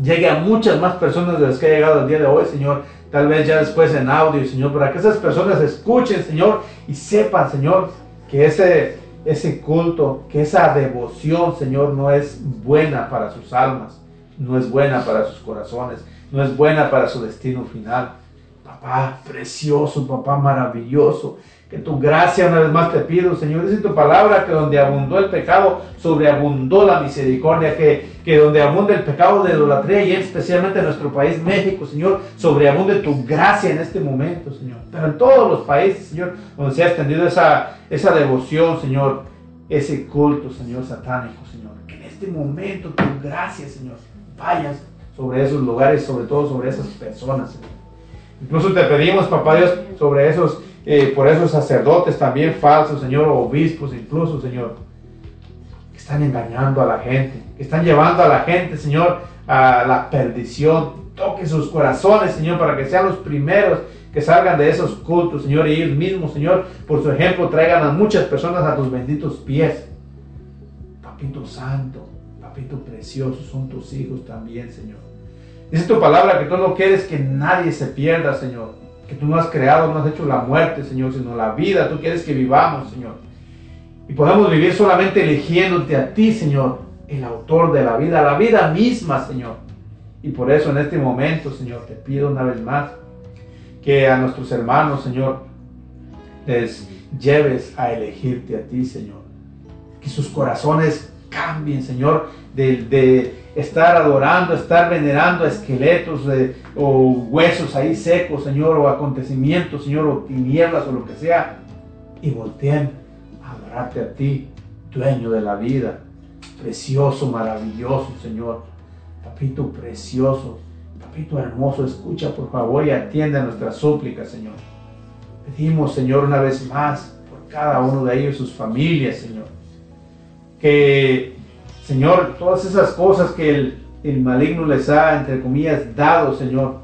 llegue a muchas más personas de las que ha llegado el día de hoy, Señor, tal vez ya después en audio, Señor, para que esas personas escuchen, Señor, y sepan, Señor, que ese ese culto, que esa devoción, Señor, no es buena para sus almas, no es buena para sus corazones, no es buena para su destino final. Papá precioso, papá maravilloso, que tu gracia una vez más te pido, Señor. Dice tu palabra que donde abundó el pecado, sobreabundó la misericordia, que, que donde abunda el pecado de idolatría y especialmente en nuestro país, México, Señor, sobreabunde tu gracia en este momento, Señor. Pero en todos los países, Señor, donde se ha extendido esa, esa devoción, Señor, ese culto, Señor, satánico, Señor. Que en este momento tu gracia, Señor, vayas sobre esos lugares, sobre todo sobre esas personas, Señor. Incluso te pedimos, papá Dios, sobre esos eh, por esos sacerdotes también falsos, Señor, obispos incluso, Señor, que están engañando a la gente, que están llevando a la gente, Señor, a la perdición. Toque sus corazones, Señor, para que sean los primeros que salgan de esos cultos, Señor, y ellos mismos, Señor, por su ejemplo, traigan a muchas personas a tus benditos pies. Papito Santo, Papito Precioso, son tus hijos también, Señor. Dice tu palabra que tú no quieres que nadie se pierda, Señor tú no has creado, no has hecho la muerte, Señor, sino la vida. Tú quieres que vivamos, Señor. Y podemos vivir solamente eligiéndote a ti, Señor, el autor de la vida, la vida misma, Señor. Y por eso en este momento, Señor, te pido una vez más que a nuestros hermanos, Señor, les lleves a elegirte a ti, Señor. Que sus corazones cambien, Señor, de, de estar adorando, estar venerando esqueletos o huesos ahí secos, Señor, o acontecimientos, Señor, o tinieblas o lo que sea, y volteen a adorarte a ti, dueño de la vida, precioso, maravilloso, Señor, papito precioso, papito hermoso, escucha por favor y atiende a nuestras súplicas, Señor. Pedimos, Señor, una vez más por cada uno de ellos, sus familias, Señor, que Señor, todas esas cosas que el, maligno les ha, entre comillas, dado, Señor,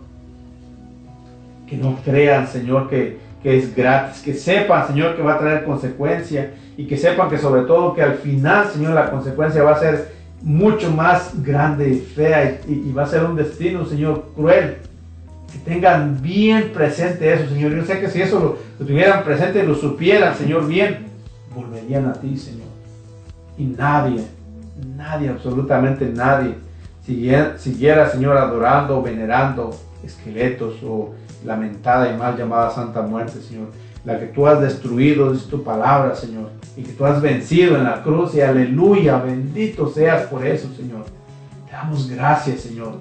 que no crean, Señor, que, es gratis, que sepan, Señor, que va a traer consecuencia y que sepan que sobre todo que al final, Señor, la consecuencia va a ser mucho más grande y fea y, y va a ser un destino, Señor, cruel, Que tengan bien presente eso, Señor. Yo sé que si eso lo, lo tuvieran presente, lo supieran, Señor, bien, volverían a ti, Señor. Y nadie, nadie, absolutamente nadie, siguiera, siguiera, Señor, adorando, venerando esqueletos o lamentada y mal llamada Santa Muerte, Señor. La que tú has destruido, es tu palabra, Señor. Y que tú has vencido en la cruz. Y aleluya, bendito seas por eso, Señor. Te damos gracias, Señor.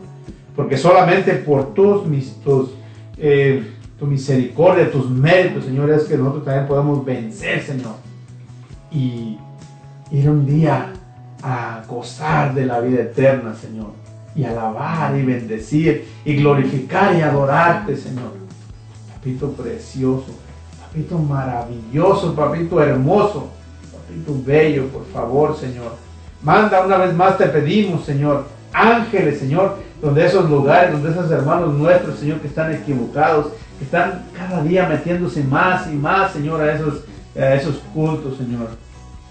Porque solamente por tus, mis, tus, eh, misericordia, tus méritos, Señor, es que nosotros también podemos vencer, Señor. Y ir un día a gozar de la vida eterna, Señor. Y alabar y bendecir y glorificar y adorarte, Señor. Papito precioso, papito maravilloso, papito hermoso, papito bello, por favor, Señor. Manda una vez más, te pedimos, Señor, ángeles, Señor, donde esos lugares, donde esos hermanos nuestros, Señor, que están equivocados, que están cada día metiéndose más y más, Señor, a esos, a esos cultos, Señor.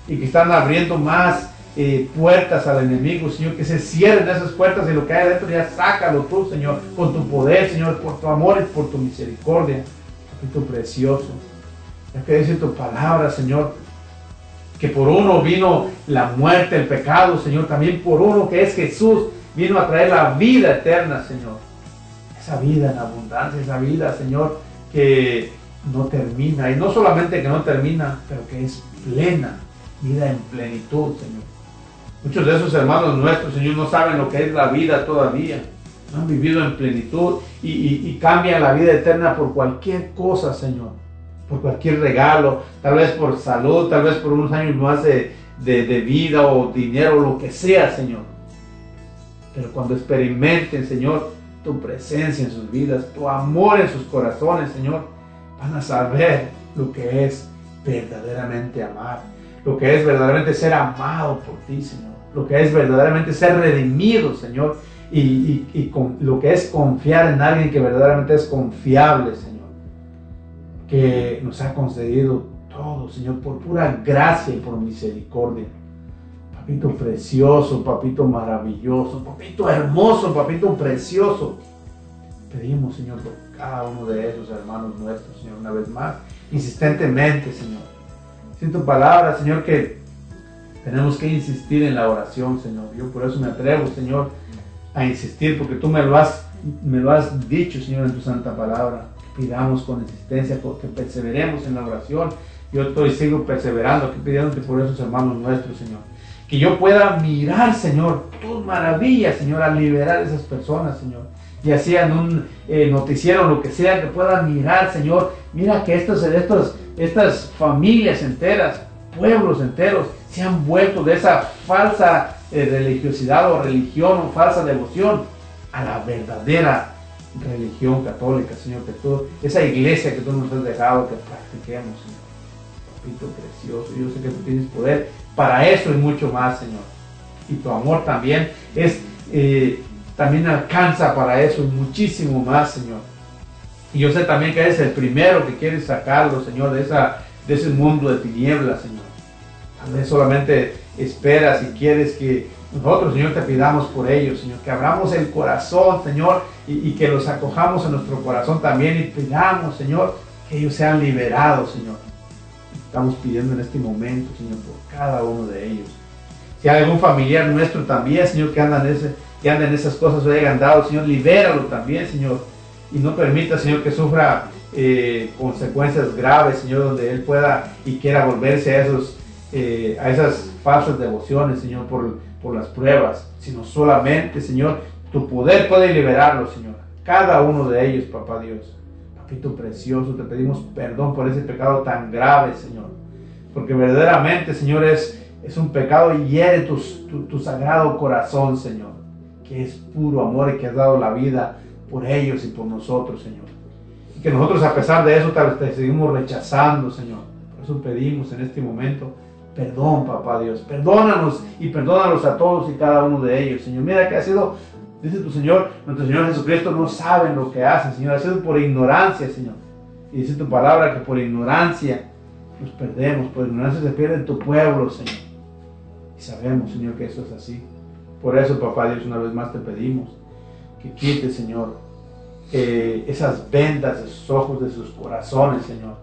Y que están abriendo más eh, puertas al enemigo, Señor, que se cierren esas puertas y lo que hay adentro ya sácalo tú, Señor, con tu poder, Señor, por tu amor y por tu misericordia, papito precioso. Ya que dice tu palabra, Señor, que por uno vino la muerte, el pecado, Señor, también por uno que es Jesús, vino a traer la vida eterna, Señor. Esa vida en abundancia, esa vida, Señor, que no termina, y no solamente que no termina, pero que es plena, vida en plenitud, Señor. Muchos de esos hermanos nuestros, Señor, no saben lo que es la vida todavía. No han vivido en plenitud y, cambian la vida eterna por cualquier cosa, Señor. Por cualquier regalo, tal vez por salud, tal vez por unos años más de, de, de vida o dinero, lo que sea, Señor. Pero cuando experimenten, Señor, tu presencia en sus vidas, tu amor en sus corazones, Señor, van a saber lo que es verdaderamente amar, lo que es verdaderamente ser amado por ti, Señor, lo que es verdaderamente ser redimido, Señor, y, y, y con, lo que es confiar en alguien que verdaderamente es confiable, Señor, que nos ha concedido todo, Señor, por pura gracia y por misericordia. Papito precioso, papito maravilloso, papito hermoso, papito precioso. Pedimos, Señor, por cada uno de esos hermanos nuestros, Señor, una vez más, insistentemente, Señor. Sin tu palabra, Señor, que tenemos que insistir en la oración, Señor. Yo por eso me atrevo, Señor, a insistir, porque tú me lo has, me lo has dicho, Señor, en tu santa palabra. Pidamos con insistencia, que perseveremos en la oración. Yo estoy, sigo perseverando, que pidiéndote por esos hermanos nuestros, Señor. Que yo pueda mirar, Señor, tus maravillas, Señor, al liberar a esas personas, Señor. Ya sea en un eh, noticiero, lo que sea, que puedan mirar, Señor. Mira que estos, estos, estas familias enteras, pueblos enteros, se han vuelto de esa falsa eh, religiosidad o religión o falsa devoción a la verdadera religión católica, Señor, que tú, esa iglesia que tú nos has dejado que practiquemos, Señor. Papito precioso, yo sé que tú tienes poder para eso y mucho más, Señor. Y tu amor también es, eh, también alcanza para eso y muchísimo más, Señor. Y yo sé también que eres el primero que quieres sacarlo, Señor, de, esa, de ese mundo de tinieblas, Señor. Solamente esperas y quieres que nosotros, Señor, te pidamos por ellos, Señor, que abramos el corazón, Señor, y, que los acojamos en nuestro corazón también y pidamos, Señor, que ellos sean liberados, Señor. Estamos pidiendo en este momento, Señor, por cada uno de ellos. Si hay algún familiar nuestro también, Señor, que anda en, que anda esas cosas o haya andado, Señor, libéralo también, Señor. Y no permita, Señor, que sufra eh, consecuencias graves, Señor, donde él pueda y quiera volverse a, esos, eh, a esas falsas devociones, Señor, por, por las pruebas, sino solamente, Señor, tu poder puede liberarlo, Señor. Cada uno de ellos, Papá Dios. Papito precioso, te pedimos perdón por ese pecado tan grave, Señor. Porque verdaderamente, Señor, es, es un pecado y hiere tu, tu, tu sagrado corazón, Señor. Que es puro amor y que has dado la vida por ellos y por nosotros, Señor. Y que nosotros a pesar de eso tal vez te seguimos rechazando, Señor. Por eso pedimos en este momento perdón, papá Dios. Perdónanos y perdónanos a todos y cada uno de ellos, Señor. Mira que ha sido, dice tu Señor, nuestro Señor Jesucristo no saben lo que hacen, Señor. Ha sido por ignorancia, Señor. Y dice tu palabra que por ignorancia nos perdemos, por ignorancia se pierde tu pueblo, Señor. Y sabemos, Señor, que eso es así. Por eso, papá Dios, una vez más te pedimos que quite, Señor, eh, esas vendas de sus ojos, de sus corazones, Señor,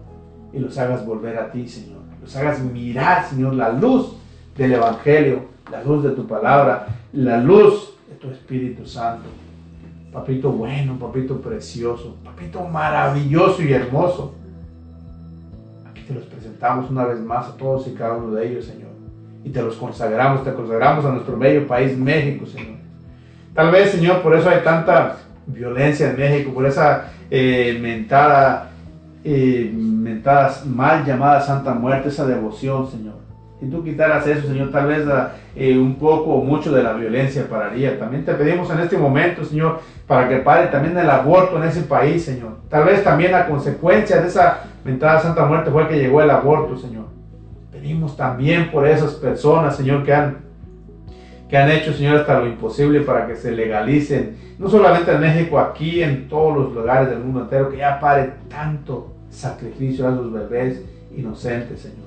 y los hagas volver a ti, Señor. Los hagas mirar, Señor, la luz del Evangelio, la luz de tu palabra, la luz de tu Espíritu Santo. Papito bueno, papito precioso, papito maravilloso y hermoso. Aquí te los presentamos una vez más a todos y cada uno de ellos, Señor. Y te los consagramos, te consagramos a nuestro bello país, México, Señor. Tal vez, Señor, por eso hay tanta violencia en México, por esa eh, mentada, eh, mal llamada Santa Muerte, esa devoción, Señor. Si tú quitaras eso, Señor, tal vez eh, un poco o mucho de la violencia pararía. También te pedimos en este momento, Señor, para que pare también el aborto en ese país, Señor. Tal vez también la consecuencia de esa mentada Santa Muerte fue que llegó el aborto, Señor. Pedimos también por esas personas, Señor, que han que han hecho, Señor, hasta lo imposible para que se legalicen, no solamente en México, aquí en todos los lugares del mundo entero, que ya pare tanto sacrificio a los bebés inocentes, Señor.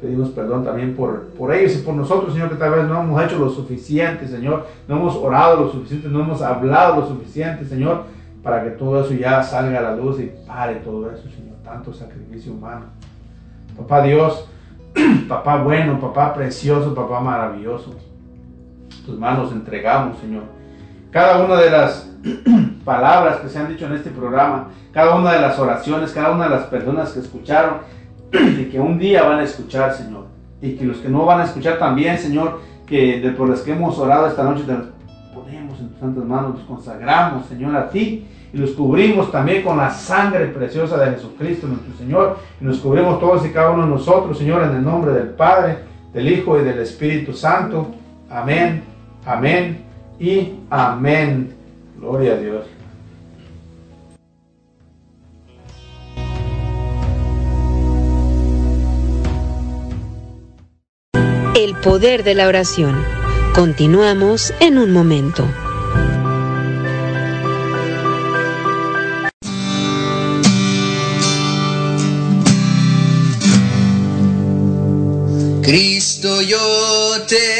Pedimos perdón también por, por ellos y por nosotros, Señor, que tal vez no hemos hecho lo suficiente, Señor, no hemos orado lo suficiente, no hemos hablado lo suficiente, Señor, para que todo eso ya salga a la luz y pare todo eso, Señor, tanto sacrificio humano. Papá Dios, papá bueno, papá precioso, papá maravilloso tus manos entregamos, Señor. Cada una de las palabras que se han dicho en este programa, cada una de las oraciones, cada una de las personas que escucharon y que un día van a escuchar, Señor. Y que los que no van a escuchar también, Señor, que de por las que hemos orado esta noche, te las ponemos en tus santas manos, los consagramos, Señor, a ti. Y los cubrimos también con la sangre preciosa de Jesucristo, nuestro Señor. Y nos cubrimos todos y cada uno de nosotros, Señor, en el nombre del Padre, del Hijo y del Espíritu Santo. Amén Amén y amén. Gloria a Dios. El poder de la oración. Continuamos en un momento. Cristo, yo te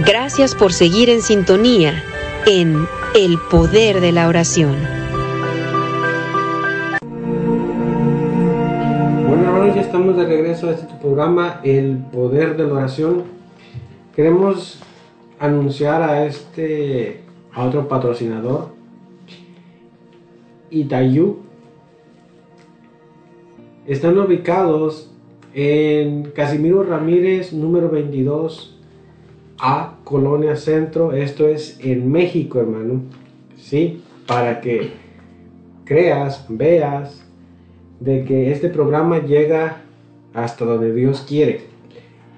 Gracias por seguir en sintonía en El Poder de la Oración. Bueno, hermanos, ya estamos de regreso a este programa, El Poder de la Oración. Queremos anunciar a este, a otro patrocinador, Itayu. Están ubicados en Casimiro Ramírez, número 22 a Colonia Centro. Esto es en México, hermano. Sí, para que creas, veas de que este programa llega hasta donde Dios quiere.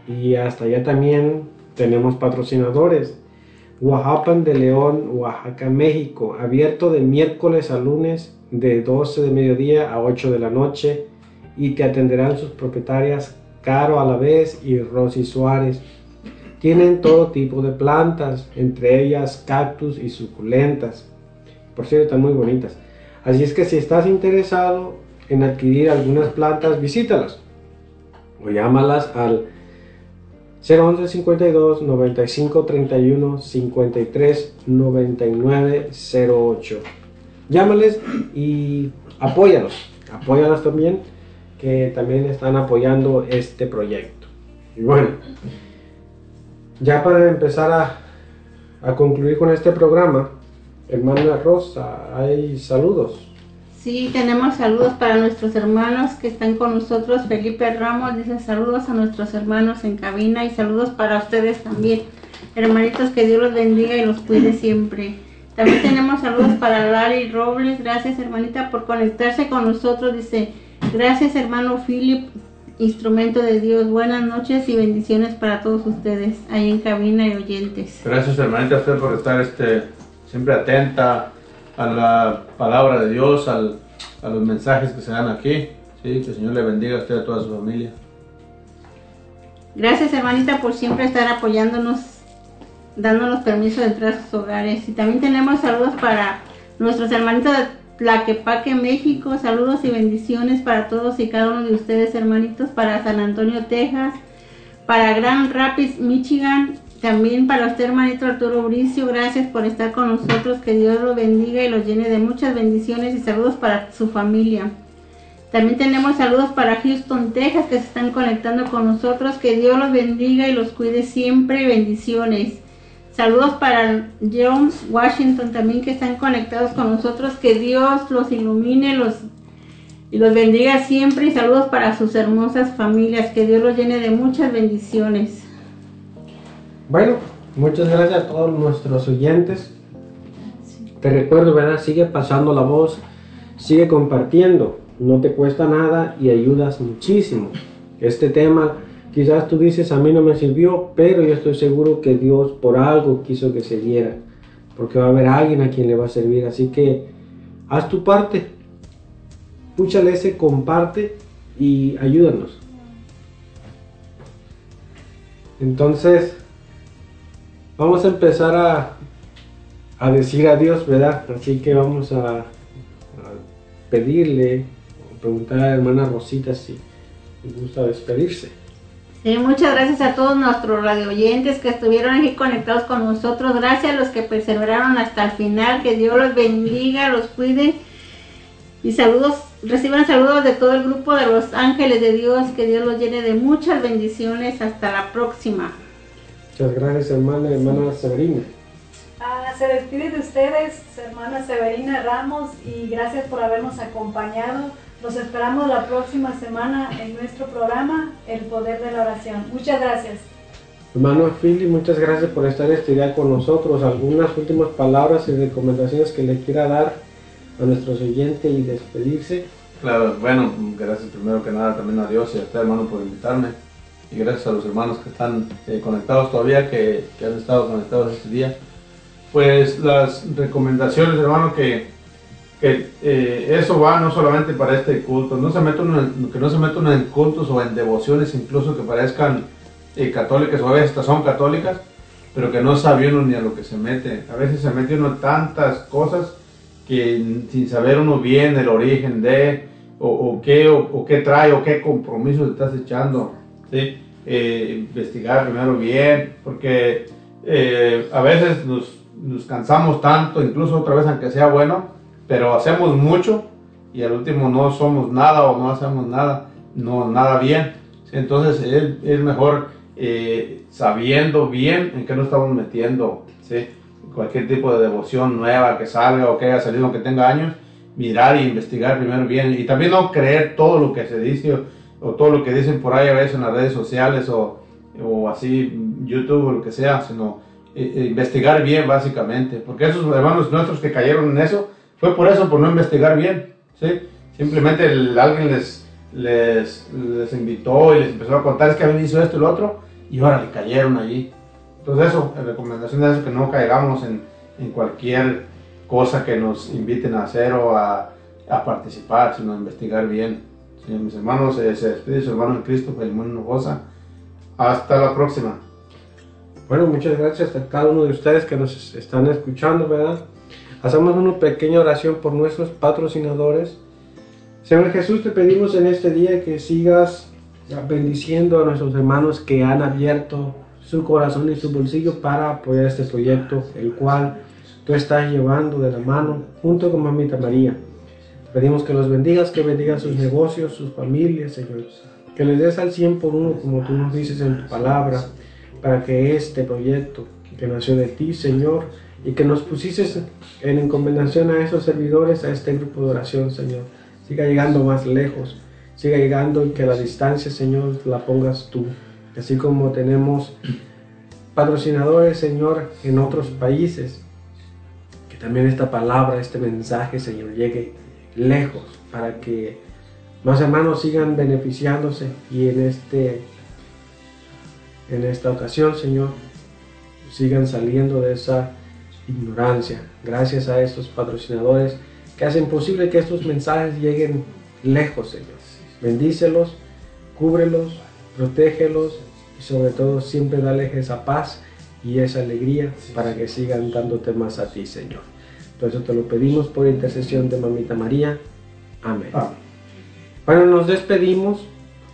Y hasta allá también tenemos patrocinadores. Oaxacan de León, Oaxaca, México, abierto de miércoles a lunes de 12 de mediodía a 8 de la noche y te atenderán sus propietarias Caro a la vez y Rosy Suárez. Tienen todo tipo de plantas, entre ellas cactus y suculentas. Por cierto, están muy bonitas. Así es que si estás interesado en adquirir algunas plantas, visítalas o llámalas al 011 52 95 31 53 99 08. Llámales y apóyalos. Apóyalas también, que también están apoyando este proyecto. Y bueno, ya para empezar a, a concluir con este programa, hermana Rosa, hay saludos. Sí, tenemos saludos para nuestros hermanos que están con nosotros. Felipe Ramos dice saludos a nuestros hermanos en cabina y saludos para ustedes también. Hermanitos, que Dios los bendiga y los cuide siempre. También tenemos saludos para Lari Robles. Gracias, hermanita, por conectarse con nosotros. Dice, gracias, hermano Philip, instrumento de Dios. Buenas noches y bendiciones para todos ustedes ahí en cabina y oyentes. Gracias hermanita a usted por estar este, siempre atenta a la palabra de Dios, al- a los mensajes que se dan aquí. Sí, que el Señor le bendiga a usted y a toda su familia. Gracias, hermanita, por siempre estar apoyándonos, dándonos permiso de entrar a sus hogares. Y también tenemos saludos para nuestros hermanitos de Tlaquepaque, México. Saludos y bendiciones para todos y cada uno de ustedes, hermanitos. Para San Antonio, Texas. Para Grand Rapids, Michigan. También para usted, hermanito Arturo Bricio. Gracias por estar con nosotros. Que Dios lo bendiga y los llene de muchas bendiciones y saludos para su familia. También tenemos saludos para Houston, Texas, que se están conectando con nosotros. Que Dios los bendiga y los cuide siempre. Bendiciones. Saludos para John Washington también que están conectados con nosotros. Que Dios los ilumine los, y los bendiga siempre. Y saludos para sus hermosas familias. Que Dios los llene de muchas bendiciones. Bueno, muchas gracias a todos nuestros oyentes. Te recuerdo, ¿verdad? Sigue pasando la voz, sigue compartiendo. No te cuesta nada y ayudas muchísimo. Este tema, quizás tú dices, a mí no me sirvió, pero yo estoy seguro que Dios por algo quiso que se diera. Porque va a haber alguien a quien le va a servir. Así que haz tu parte. Púchale ese comparte y ayúdanos. Entonces, vamos a empezar a, decir adiós, ¿verdad? Así que vamos a, a pedirle, o preguntar a la hermana Rosita si gusta despedirse. Sí, muchas gracias a todos nuestros radio oyentes que estuvieron aquí conectados con nosotros. Gracias a los que perseveraron hasta el final. Que Dios los bendiga, los cuide. Y saludos, reciban saludos de todo el grupo de los ángeles de Dios. Que Dios los llene de muchas bendiciones. Hasta la próxima. Muchas gracias, hermana, hermana Severina. Ah, se despide de ustedes, hermana Severina Ramos, y gracias por habernos acompañado. Los esperamos la próxima semana en nuestro programa El Poder de la Oración. Muchas gracias. Hermano Philly, muchas gracias por estar este día con nosotros. Algunas últimas palabras y recomendaciones que le quiera dar a nuestros oyentes y despedirse. Claro, bueno, gracias primero que nada también a Dios y a usted hermano por invitarme. Y gracias a los hermanos que están eh, conectados todavía, que, que han estado conectados este día. Pues las recomendaciones, hermano, que, que eh, eso va no solamente para este culto, no se en- que no se mete uno en cultos o en devociones incluso que parezcan eh, católicas o a veces son católicas, pero que no sabe uno ni a lo que se mete. A veces se mete uno tantas cosas que sin saber uno bien el origen de, o, o qué, o, o qué trae, o qué compromiso te estás echando, ¿sí? Eh, investigar primero bien, porque eh, a veces nos, nos cansamos tanto, incluso otra vez aunque sea bueno, pero hacemos mucho y al último no somos nada o no hacemos nada, no nada bien. Entonces es, es mejor eh, sabiendo bien en qué nos estamos metiendo, ¿sí? cualquier tipo de devoción nueva que salga o que haya salido, que tenga años, mirar e investigar primero bien y también no creer todo lo que se dice o, o todo lo que dicen por ahí a veces en las redes sociales o, o así YouTube o lo que sea, sino eh, eh, investigar bien básicamente, porque esos hermanos nuestros que cayeron en eso fue por eso, por no investigar bien, ¿sí? Simplemente el- alguien les, les, les invitó y les empezó a contar es que habían hizo esto y lo otro y ahora le cayeron allí. Entonces eso, recomendación es que no caigamos en, en cualquier cosa que nos inviten a hacer o a, a participar, sino a investigar bien. Sí, mis hermanos, eh, se despide su hermano en Cristo, Filemón Hinojosa. Hasta la próxima. Bueno, muchas gracias a cada uno de ustedes que nos están escuchando, ¿verdad? Hacemos una pequeña oración por nuestros patrocinadores. Señor Jesús, te pedimos en este día que sigas bendiciendo a nuestros hermanos que han abierto su corazón y su bolsillo para apoyar este proyecto, el cual tú estás llevando de la mano junto con Mamita María. Pedimos que los bendigas, que bendigas sus negocios, sus familias, Señor. Que les des al 100 por uno, como tú nos dices en tu palabra, para que este proyecto que nació de ti, Señor, y que nos pusiste en encomendación a esos servidores, a este grupo de oración, Señor, siga llegando más lejos, siga llegando y que la distancia, Señor, la pongas tú. Así como tenemos patrocinadores, Señor, en otros países, que también esta palabra, este mensaje, Señor, llegue lejos para que más hermanos sigan beneficiándose y en este en esta ocasión, Señor, sigan saliendo de esa ignorancia. Gracias a estos patrocinadores que hacen posible que estos mensajes lleguen lejos, Señor. Bendícelos, cúbrelos, protégelos y sobre todo siempre dale esa paz y esa alegría para que sigan dándote más a ti, Señor. Todo eso te lo pedimos por intercesión de Mamita María. Amén. Bueno, nos despedimos.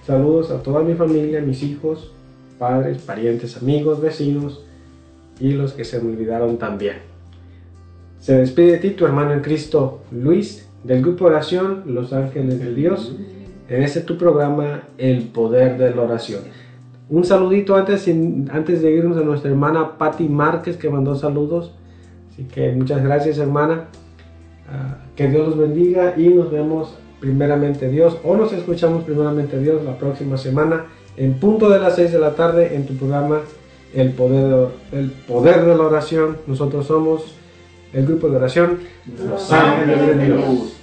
Saludos a toda mi familia, mis hijos, padres, parientes, amigos, vecinos y los que se me olvidaron también. Se despide de ti tu hermano en Cristo, Luis, del grupo Oración Los Ángeles de Dios, en este tu programa El Poder de la Oración. Un saludito antes, antes de irnos a nuestra hermana Patti Márquez que mandó saludos. Así que muchas gracias hermana. Ah, que Dios los bendiga y nos vemos primeramente Dios o nos escuchamos primeramente Dios la próxima semana en punto de las 6 de la tarde en tu programa El Poder de, el poder de la Oración. Nosotros somos el grupo de oración Los Ángeles de Dios.